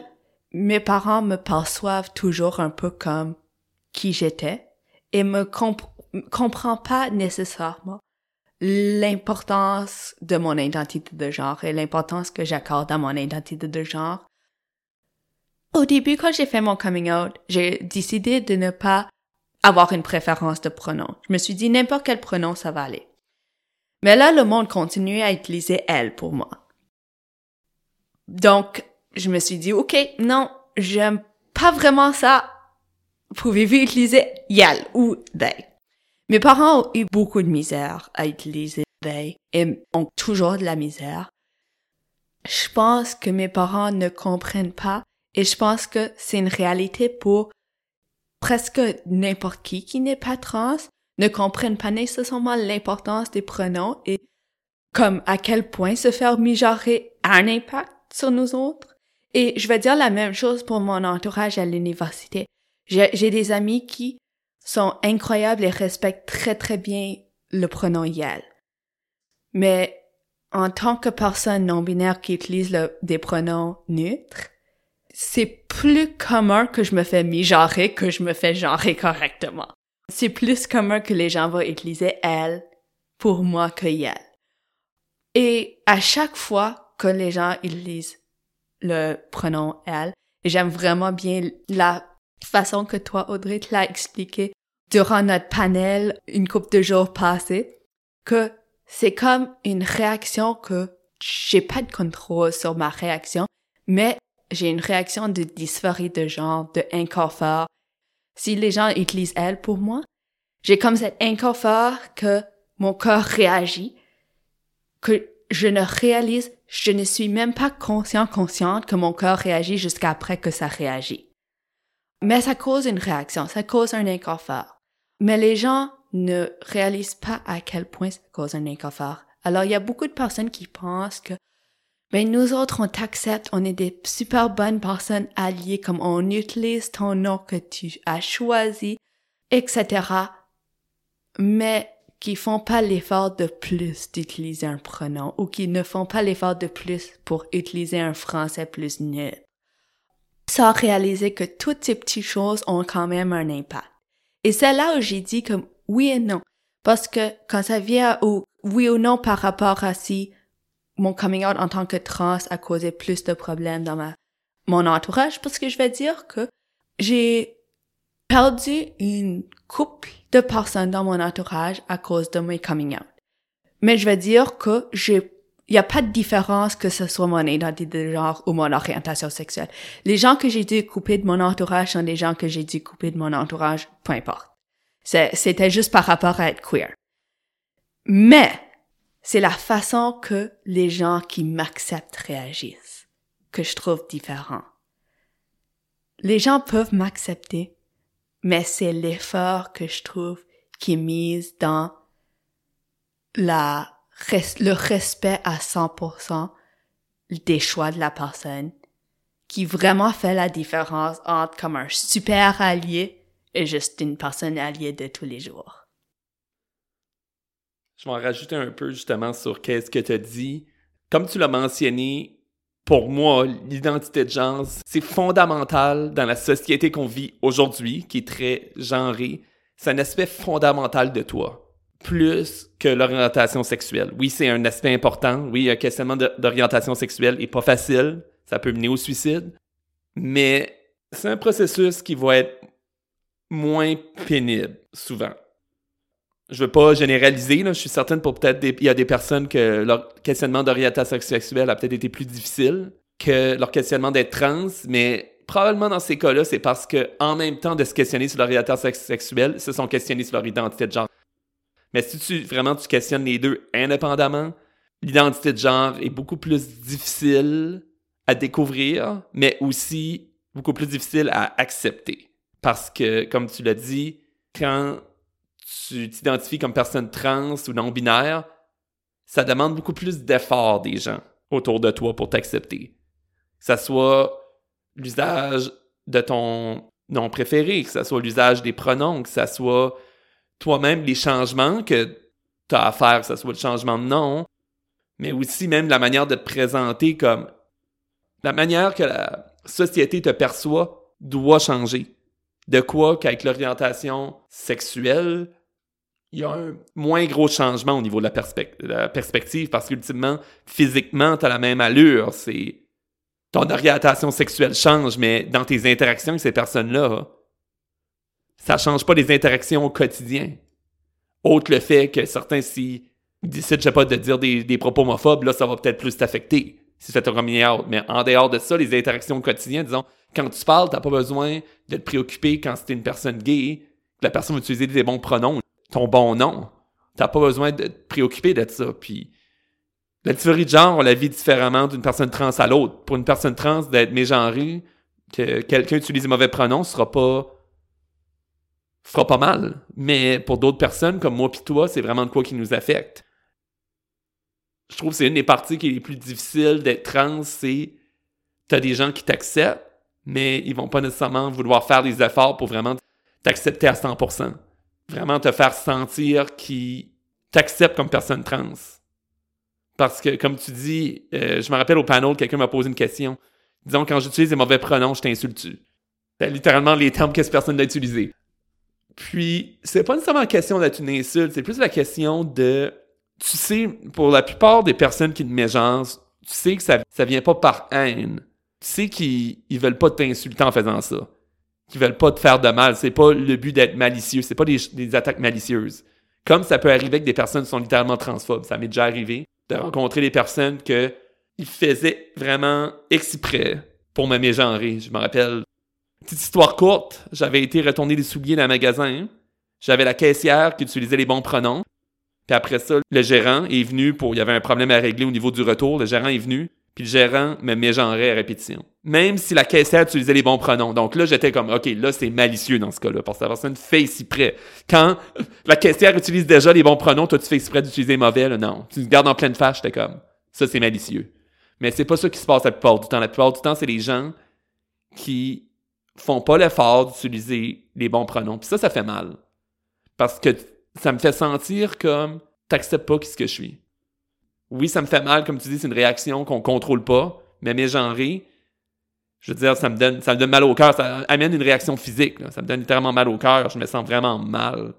mes parents me perçoivent toujours un peu comme qui j'étais et me comp comprend pas nécessairement l'importance de mon identité de genre et l'importance que j'accorde à mon identité de genre au début, quand j'ai fait mon coming out, j'ai décidé de ne pas avoir une préférence de pronom. Je me suis dit n'importe quel pronom, ça va aller. Mais là, le monde continuait à utiliser elle pour moi. Donc, je me suis dit, OK, non, j'aime pas vraiment ça. Pouvez-vous utiliser yell ou they? Mes parents ont eu beaucoup de misère à utiliser they et ont toujours de la misère. Je pense que mes parents ne comprennent pas et je pense que c'est une réalité pour presque n'importe qui qui n'est pas trans, ne comprennent pas nécessairement l'importance des pronoms et comme à quel point se faire mijorer a un impact sur nous autres. Et je vais dire la même chose pour mon entourage à l'université. J'ai des amis qui sont incroyables et respectent très très bien le pronom yel. Mais en tant que personne non binaire qui utilise des pronoms neutres, c'est plus commun que je me fais mijarer que je me fais genrer correctement. C'est plus commun que les gens vont utiliser elle pour moi que elle. Et à chaque fois que les gens ils lisent le pronom elle, j'aime vraiment bien la façon que toi, Audrey, te l'as expliqué durant notre panel une couple de jours passés, que c'est comme une réaction que j'ai pas de contrôle sur ma réaction, mais j'ai une réaction de dysphorie de genre, de inconfort. Si les gens utilisent elle pour moi, j'ai comme cet inconfort que mon corps réagit, que je ne réalise, je ne suis même pas conscient, consciente que mon corps réagit jusqu'après que ça réagit. Mais ça cause une réaction, ça cause un inconfort. Mais les gens ne réalisent pas à quel point ça cause un inconfort. Alors, il y a beaucoup de personnes qui pensent que, ben, nous autres, on t'accepte, on est des super bonnes personnes alliées, comme on utilise ton nom que tu as choisi, etc. Mais qui font pas l'effort de plus d'utiliser un pronom ou qui ne font pas l'effort de plus pour utiliser un français plus neutre. Sans réaliser que toutes ces petites choses ont quand même un impact. Et c'est là où j'ai dit que oui et non. Parce que quand ça vient au oui ou non par rapport à si mon coming out en tant que trans a causé plus de problèmes dans ma, mon entourage, parce que je vais dire que j'ai perdu une couple de personnes dans mon entourage à cause de mes coming out. Mais je vais dire que j'ai a pas de différence que ce soit mon identité de genre ou mon orientation sexuelle. Les gens que j'ai dû couper de mon entourage sont des gens que j'ai dû couper de mon entourage, peu importe. C'était juste par rapport à être queer. Mais c'est la façon que les gens qui m'acceptent réagissent que je trouve différent. Les gens peuvent m'accepter, mais c'est l'effort que je trouve qui est mis dans le respect à 100% des choix de la personne qui vraiment fait la différence entre comme un super allié et juste une personne alliée de tous les jours. Je vais en rajouter un peu justement sur qu'est-ce que tu as dit. Comme tu l'as mentionné, pour moi, l'identité de genre, c'est fondamental dans la société qu'on vit aujourd'hui, qui est très genrée. C'est un aspect fondamental de toi plus que l'orientation sexuelle. Oui, c'est un aspect important. Oui, un questionnement d'orientation sexuelle est pas facile. Ça peut mener au suicide. Mais c'est un processus qui va être moins pénible, souvent. Je veux pas généraliser, là. je suis certaine pour peut-être il y a des personnes que leur questionnement d'orientation sexuelle a peut-être été plus difficile que leur questionnement d'être trans, mais probablement dans ces cas-là, c'est parce que en même temps de se questionner sur l'orientation sexuelle, se sont questionnés sur leur identité de genre. Mais si tu vraiment tu questionnes les deux indépendamment, l'identité de genre est beaucoup plus difficile à découvrir, mais aussi beaucoup plus difficile à accepter. Parce que, comme tu l'as dit, quand tu t'identifies comme personne trans ou non-binaire, ça demande beaucoup plus d'efforts des gens autour de toi pour t'accepter. Que ce soit l'usage de ton nom préféré, que ce soit l'usage des pronoms, que ce soit toi-même les changements que tu as à faire, que ce soit le changement de nom, mais aussi même la manière de te présenter comme la manière que la société te perçoit doit changer. De quoi qu'avec l'orientation sexuelle, il y a un moins gros changement au niveau de la, perspective parce qu'ultimement, physiquement, tu as la même allure. C'est ton orientation sexuelle change, mais dans tes interactions avec ces personnes-là, ça change pas les interactions au quotidien. Autre le fait que certains, s'ils décident, je sais pas, de dire des, propos homophobes, là, ça va peut-être plus t'affecter si fais ton out. Mais en dehors de ça, les interactions au quotidien, disons, quand tu parles, t'as pas besoin de te préoccuper quand c'est une personne gay, que la personne va utiliser des bons pronoms, ton bon nom. T'as pas besoin de te préoccuper de ça. Puis, la théorie de genre, on la vit différemment d'une personne trans à l'autre. Pour une personne trans, d'être mégenrée, que quelqu'un utilise des mauvais pronoms, ce sera pas pas mal. Mais pour d'autres personnes, comme moi pis toi, c'est vraiment de quoi qui nous affecte. Je trouve que c'est une des parties qui est les plus difficiles d'être trans, c'est t'as des gens qui t'acceptent, mais ils vont pas nécessairement vouloir faire des efforts pour vraiment t'accepter à 100%. Vraiment te faire sentir qu'ils t'acceptent comme personne trans. Parce que, comme tu dis, euh, je me rappelle au panel, quelqu'un m'a posé une question. Disons, quand j'utilise des mauvais pronoms, je t'insulte. C'est littéralement les termes que cette personne a utilisés. Puis, c'est pas nécessairement la question d'être une insulte, c'est plus la question de tu sais, pour la plupart des personnes qui te mégencent, tu sais que ça, ça vient pas par haine. Tu sais qu'ils ils veulent pas t'insulter en faisant ça. Qu'ils veulent pas te faire de mal. C'est pas le but d'être malicieux. C'est pas des, attaques malicieuses. Comme ça peut arriver que des personnes sont littéralement transphobes. Ça m'est déjà arrivé de rencontrer des personnes que ils faisaient vraiment exprès pour me mégenrer. Je me rappelle. Petite histoire courte, j'avais été retourner des souliers dans un magasin. J'avais la caissière qui utilisait les bons pronoms. Puis après ça, le gérant est venu pour. Il y avait un problème à régler au niveau du retour. Le gérant est venu. Puis le gérant me mégenrait à répétition. Même si la caissière utilisait les bons pronoms. Donc là, j'étais comme, OK, là, c'est malicieux dans ce cas-là. Parce que la personne fait si près. Quand la caissière utilise déjà les bons pronoms, toi, tu fais exprès d'utiliser mauvais, là, non. Tu te gardes en pleine face, j'étais comme, ça, c'est malicieux. Mais c'est pas ça qui se passe la plupart du temps. La plupart du temps, c'est les gens qui font pas l'effort d'utiliser les bons pronoms. Puis ça, ça fait mal. Parce que ça me fait sentir comme t'acceptes pas qui ce que je suis. Oui, ça me fait mal, comme tu dis, c'est une réaction qu'on contrôle pas, mais mégenrer, je veux dire, ça me donne, ça me donne mal au cœur, ça amène une réaction physique, ça me donne littéralement mal au cœur, je me sens vraiment mal.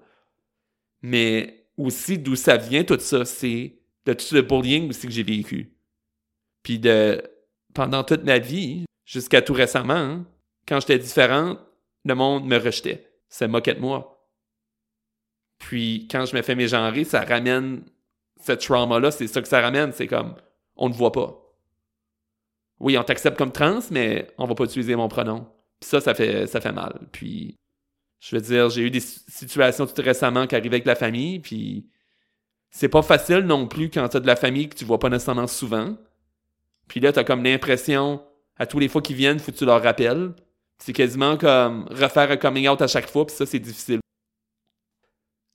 Mais aussi, d'où ça vient tout ça, c'est de tout le bullying aussi que j'ai vécu. Puis de, pendant toute ma vie, jusqu'à tout récemment, hein, quand j'étais différente, le monde me rejetait, se moquait de moi. Puis quand je me fais mégenrer, ça ramène ce trauma-là, c'est ça que ça ramène, c'est comme on ne voit pas. Oui, on t'accepte comme trans, mais on va pas utiliser mon pronom. Puis ça, ça fait, ça fait mal. Puis, je veux dire, j'ai eu des situations tout récemment qui arrivaient avec la famille, puis c'est pas facile non plus quand t'as de la famille que tu vois pas nécessairement souvent. Puis là, t'as comme l'impression, à tous les fois qu'ils viennent, faut que tu leur rappelles. C'est quasiment comme refaire un coming out à chaque fois, puis ça, c'est difficile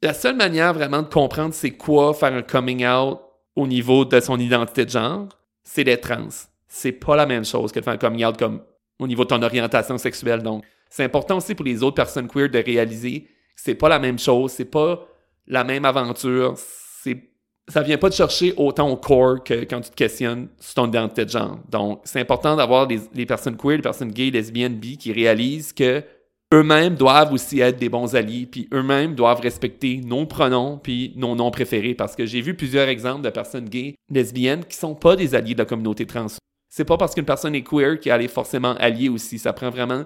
la seule manière vraiment de comprendre c'est quoi faire un coming out au niveau de son identité de genre, c'est d'être trans. C'est pas la même chose que de faire un coming out comme au niveau de ton orientation sexuelle. Donc, c'est important aussi pour les autres personnes queer de réaliser que c'est pas la même chose, c'est pas la même aventure, c'est ça vient pas de chercher autant au corps que quand tu te questionnes sur ton identité de genre. Donc, c'est important d'avoir les, personnes queer, les personnes gays, lesbiennes, bi qui réalisent que eux-mêmes doivent aussi être des bons alliés, puis eux-mêmes doivent respecter nos pronoms, puis nos noms préférés, parce que j'ai vu plusieurs exemples de personnes gays, lesbiennes, qui sont pas des alliés de la communauté trans. C'est pas parce qu'une personne est queer qu'elle est forcément alliée aussi. Ça prend vraiment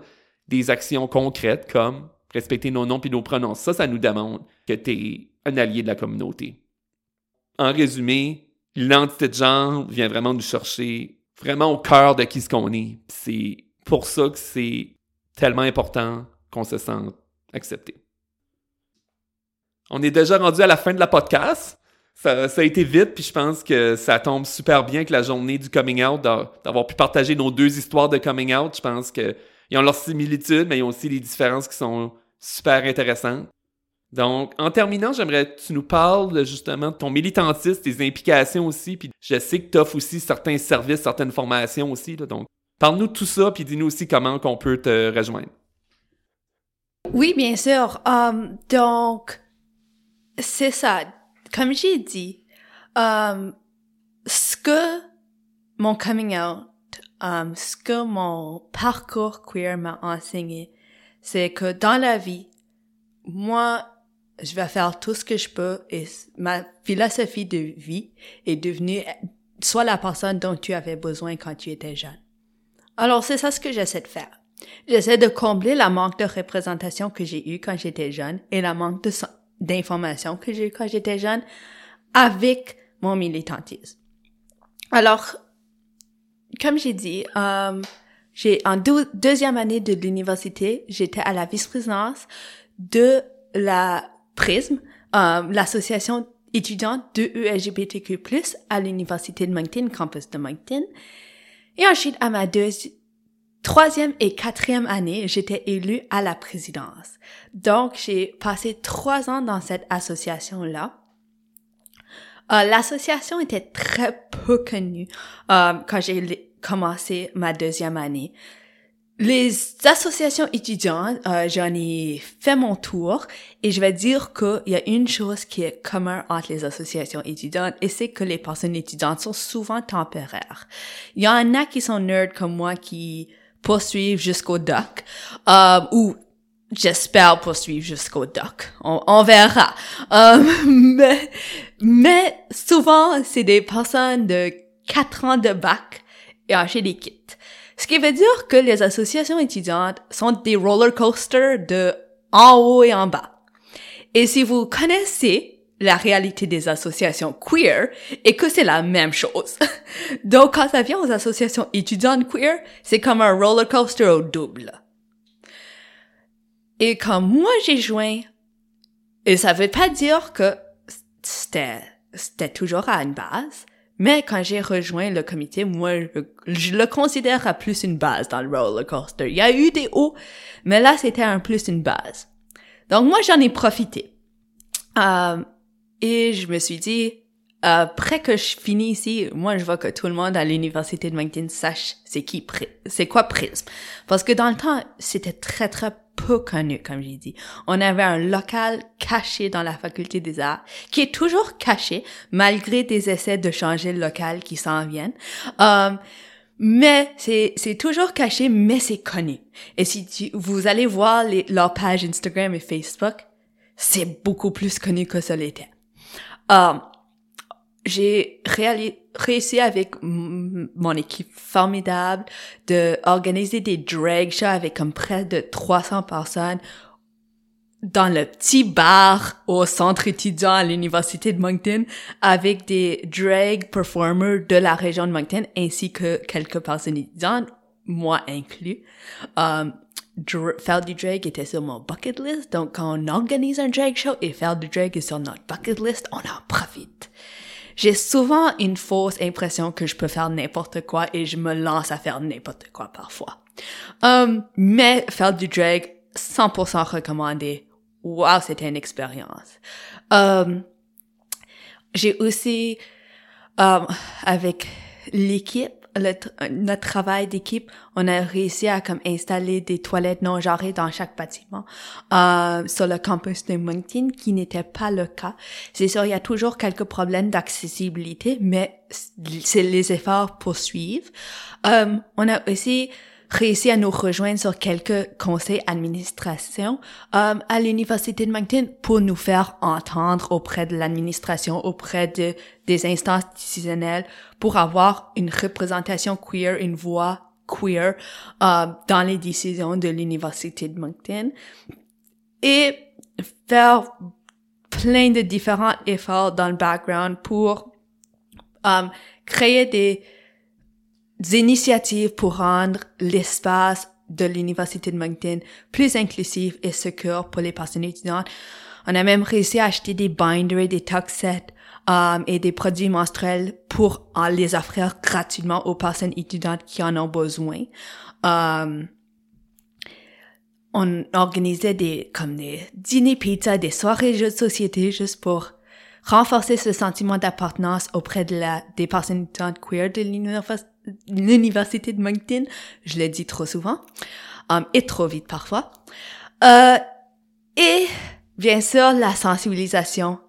des actions concrètes comme respecter nos noms puis nos pronoms. Ça, ça nous demande que tu es un allié de la communauté. En résumé, l'identité de genre vient vraiment nous chercher vraiment au cœur de qui ce qu'on est. C'est pour ça que c'est tellement important qu'on se sente accepté. On est déjà rendu à la fin de la podcast. Ça, a été vite, puis je pense que ça tombe super bien que la journée du coming out, d'avoir pu partager nos deux histoires de coming out. Je pense qu'ils ont leurs similitudes, mais ils ont aussi des différences qui sont super intéressantes. Donc, en terminant, j'aimerais que tu nous parles justement de ton militantisme, tes implications aussi, puis je sais que tu offres aussi certains services, certaines formations aussi. donc, parle-nous de tout ça, puis dis-nous aussi comment qu'on peut te rejoindre. Oui, bien sûr. Um, donc, c'est ça. Comme j'ai dit, um, ce que mon coming out, um, ce que mon parcours queer m'a enseigné, c'est que dans la vie, moi, je vais faire tout ce que je peux et ma philosophie de vie est devenue soit la personne dont tu avais besoin quand tu étais jeune. Alors, c'est ça ce que j'essaie de faire. J'essaie de combler la manque de représentation que j'ai eue quand j'étais jeune et la manque d'informations que j'ai eu quand j'étais jeune avec mon militantisme. Alors, comme j'ai dit, euh, j'ai en deuxième année de l'université, j'étais à la vice-présidence de la PRISM, euh, l'association étudiante de LGBTQ+, à l'université de Moncton, campus de Moncton. Et ensuite, à ma deuxième troisième et quatrième année, j'étais élue à la présidence. Donc, j'ai passé trois ans dans cette association-là. Euh, L'association était très peu connue euh, quand j'ai commencé ma deuxième année. Les associations étudiantes, euh, j'en ai fait mon tour et je vais dire qu'il y a une chose qui est commune entre les associations étudiantes et c'est que les personnes étudiantes sont souvent temporaires. Il y en a qui sont nerds comme moi qui poursuivre jusqu'au doc, euh, ou j'espère poursuivre jusqu'au doc. On, on verra. Euh, mais, mais souvent, c'est des personnes de 4 ans de bac et acheter des kits. Ce qui veut dire que les associations étudiantes sont des roller coasters de en haut et en bas. Et si vous connaissez la réalité des associations queer et que c'est la même chose. Donc, quand ça vient aux associations étudiantes queer, c'est comme un roller coaster au double. Et quand moi j'ai joint, et ça veut pas dire que c'était, c'était toujours à une base, mais quand j'ai rejoint le comité, moi, je, le considère à plus une base dans le roller coaster. Il y a eu des hauts, mais là, c'était un plus une base. Donc, moi, j'en ai profité. Euh, et je me suis dit, après que je finis ici, moi, je veux que tout le monde à l'université de Moncton sache c'est qui, c'est quoi Prism. Parce que dans le temps, c'était très, très peu connu, comme j'ai dit. On avait un local caché dans la faculté des arts, qui est toujours caché, malgré des essais de changer le local qui s'en viennent. Um, mais c'est toujours caché, mais c'est connu. Et si vous allez voir les, leur page Instagram et Facebook, c'est beaucoup plus connu que ça l'était. Um, j'ai réussi avec mon équipe formidable de organiser des drag shows avec comme près de 300 personnes dans le petit bar au centre étudiant à l'université de Moncton avec des drag performers de la région de Moncton ainsi que quelques personnes étudiantes, moi inclus. Um, faire du drag était sur mon bucket list, donc quand on organise un drag show et faire du drag est sur notre bucket list, on en profite. J'ai souvent une fausse impression que je peux faire n'importe quoi et je me lance à faire n'importe quoi parfois. Um, mais faire du drag, 100% recommandé. Wow, c'était une expérience. Um, j'ai aussi, um, avec l'équipe, notre travail d'équipe, on a réussi à comme installer des toilettes non genrées dans chaque bâtiment euh, sur le campus de Moncton, qui n'était pas le cas. C'est sûr, il y a toujours quelques problèmes d'accessibilité, mais c'est les efforts poursuivent. Euh, on a aussi réussi à nous rejoindre sur quelques conseils d'administration euh, à l'université de Moncton pour nous faire entendre auprès de l'administration, auprès de des instances décisionnelles pour avoir une représentation queer, une voix queer euh, dans les décisions de l'université de Moncton et faire plein de différents efforts dans le background pour euh, créer des des initiatives pour rendre l'espace de l'Université de Moncton plus inclusif et secure pour les personnes étudiantes. On a même réussi à acheter des binders, des tuxets um, et des produits menstruels pour les offrir gratuitement aux personnes étudiantes qui en ont besoin. Um, on organisait des comme des dîners pizza, des soirées jeux de société juste pour renforcer ce sentiment d'appartenance auprès de la des personnes étudiantes queer de l'université l'université de Moncton, je l'ai dit trop souvent, um, et trop vite parfois. Euh, et bien sûr, la sensibilisation,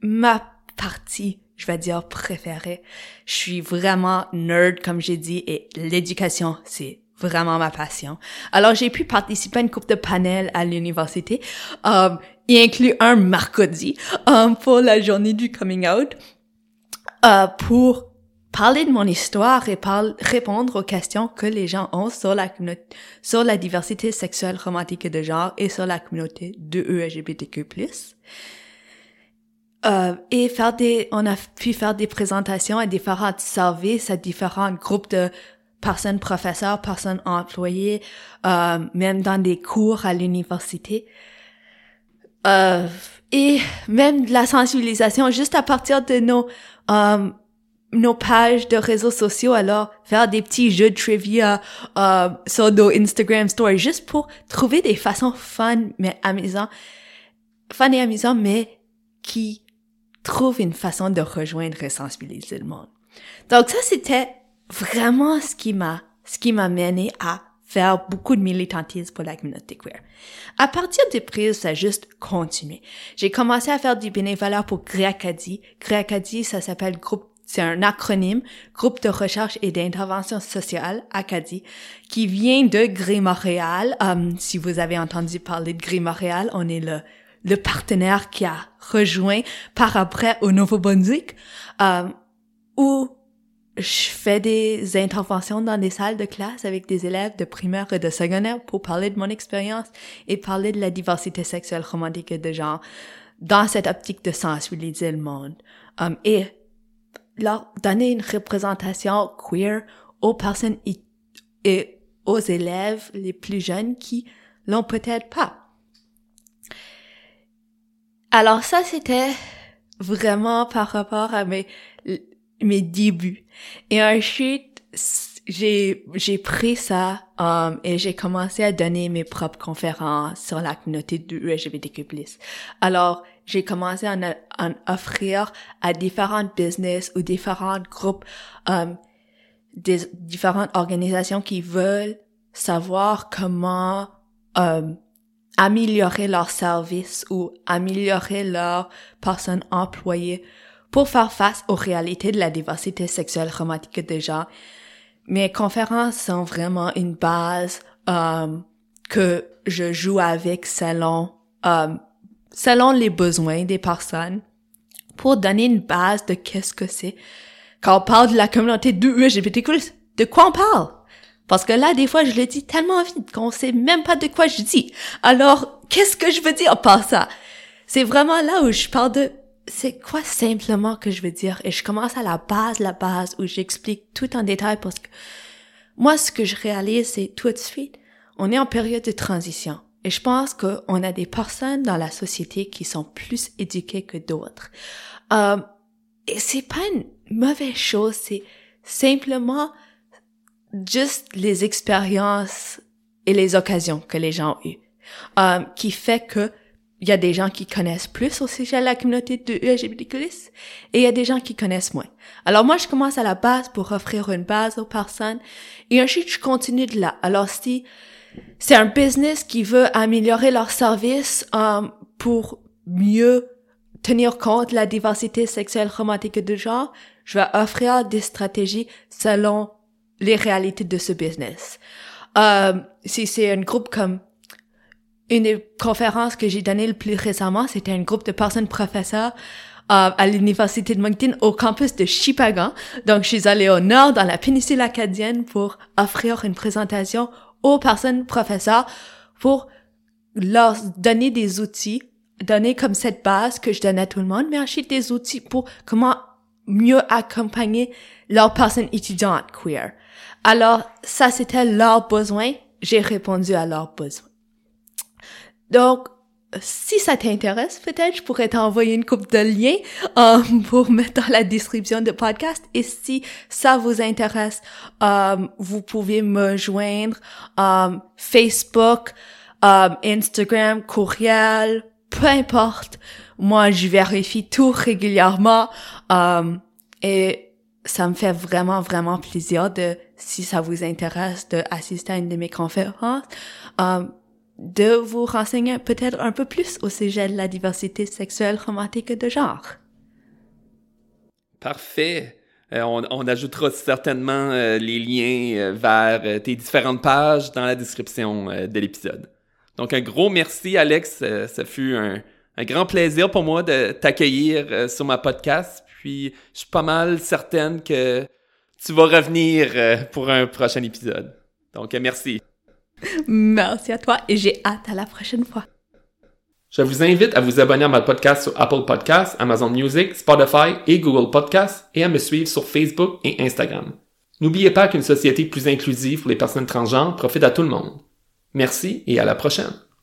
ma partie, je vais dire préférée. Je suis vraiment nerd, comme j'ai dit, et l'éducation, c'est vraiment ma passion. Alors, j'ai pu participer à une coupe de panels à l'université, um, y inclut un mercredi um, pour la journée du coming out, uh, pour parler de mon histoire et répondre aux questions que les gens ont sur la sur la diversité sexuelle, romantique et de genre et sur la communauté de LGBTQ+. Euh, et faire des, on a pu faire des présentations à différents services, à différents groupes de personnes professeurs, personnes employées, euh, même dans des cours à l'université. Euh, et même de la sensibilisation juste à partir de nos euh, nos pages de réseaux sociaux, alors faire des petits jeux de trivia euh, sur nos Instagram stories, juste pour trouver des façons fun mais amusantes, fun et amusantes, mais qui trouvent une façon de rejoindre et sensibiliser le monde. Donc ça, c'était vraiment ce qui m'a, ce qui m'a mené à faire beaucoup de militantisme pour la communauté queer. À partir de prise, ça a juste continué. J'ai commencé à faire du bénévolat pour Créacadie. Créacadie, ça s'appelle Groupe c'est un acronyme, Groupe de recherche et d'intervention sociale, Acadie, qui vient de Gris Montréal. Um, si vous avez entendu parler de Gris Montréal, on est le, le partenaire qui a rejoint par après au Nouveau-Brunswick, um, où je fais des interventions dans des salles de classe avec des élèves de primaire et de secondaire pour parler de mon expérience et parler de la diversité sexuelle romantique et de genre dans cette optique de sensibiliser le monde. Um, et leur donner une représentation queer aux personnes et aux élèves les plus jeunes qui l'ont peut-être pas. Alors ça, c'était vraiment par rapport à mes, mes débuts. Et ensuite, j'ai, j'ai pris ça um, et j'ai commencé à donner mes propres conférences sur la communauté du LGBTQ+. Alors, j'ai commencé à en, offrir à différentes business ou différents groupes, um, des différentes organisations qui veulent savoir comment um, améliorer leurs services ou améliorer leurs personnes employées pour faire face aux réalités de la diversité sexuelle romantique des gens. Mes conférences sont vraiment une base um, que je joue avec selon um, selon les besoins des personnes pour donner une base de qu'est-ce que c'est. Quand on parle de la communauté de LGBTQ, de quoi on parle? Parce que là, des fois, je le dis tellement vite qu'on sait même pas de quoi je dis. Alors, qu'est-ce que je veux dire par ça? C'est vraiment là où je parle de c'est quoi simplement que je veux dire? Et je commence à la base, la base où j'explique tout en détail parce que moi, ce que je réalise, c'est tout de suite, on est en période de transition. Et je pense qu'on a des personnes dans la société qui sont plus éduquées que d'autres. Euh, et c'est pas une mauvaise chose, c'est simplement juste les expériences et les occasions que les gens ont eues, euh, qui fait que il y a des gens qui connaissent plus au sujet de la communauté de LGBTQ+, et il y a des gens qui connaissent moins. Alors moi, je commence à la base pour offrir une base aux personnes, et ensuite, je continue de là. Alors si c'est un business qui veut améliorer leur service um, pour mieux tenir compte de la diversité sexuelle romantique de genre, je vais offrir des stratégies selon les réalités de ce business. Um, si c'est un groupe comme une des conférences que j'ai données le plus récemment, c'était un groupe de personnes professeurs euh, à l'université de Moncton au campus de Chipagan. Donc, je suis allée au nord dans la péninsule acadienne pour offrir une présentation aux personnes professeurs pour leur donner des outils, donner comme cette base que je donne à tout le monde, mais ensuite des outils pour comment mieux accompagner leurs personnes étudiantes queer. Alors, ça, c'était leur besoin. J'ai répondu à leurs besoins. Donc, si ça t'intéresse, peut-être je pourrais t'envoyer une coupe de liens um, pour mettre dans la description de podcast. Et si ça vous intéresse, um, vous pouvez me joindre um, Facebook, Instagram, courriel, peu importe. Moi, je vérifie tout régulièrement et ça me fait vraiment, vraiment plaisir de, si ça vous intéresse, d'assister à une de mes conférences. De vous renseigner peut-être un peu plus au sujet de la diversité sexuelle romantique de genre. Parfait. Euh, on, ajoutera certainement euh, les liens euh, vers tes différentes pages dans la description de l'épisode. Donc un gros merci Alex, ça fut un, un, grand plaisir pour moi de t'accueillir sur ma podcast. Puis je suis pas mal certaine que tu vas revenir pour un prochain épisode. Donc merci. Merci à toi et j'ai hâte à la prochaine fois. Je vous invite à vous abonner à mon podcast sur Apple Podcasts, Amazon Music, Spotify et Google Podcasts et à me suivre sur Facebook et Instagram. N'oubliez pas qu'une société plus inclusive pour les personnes transgenres profite à tout le monde. Merci et à la prochaine.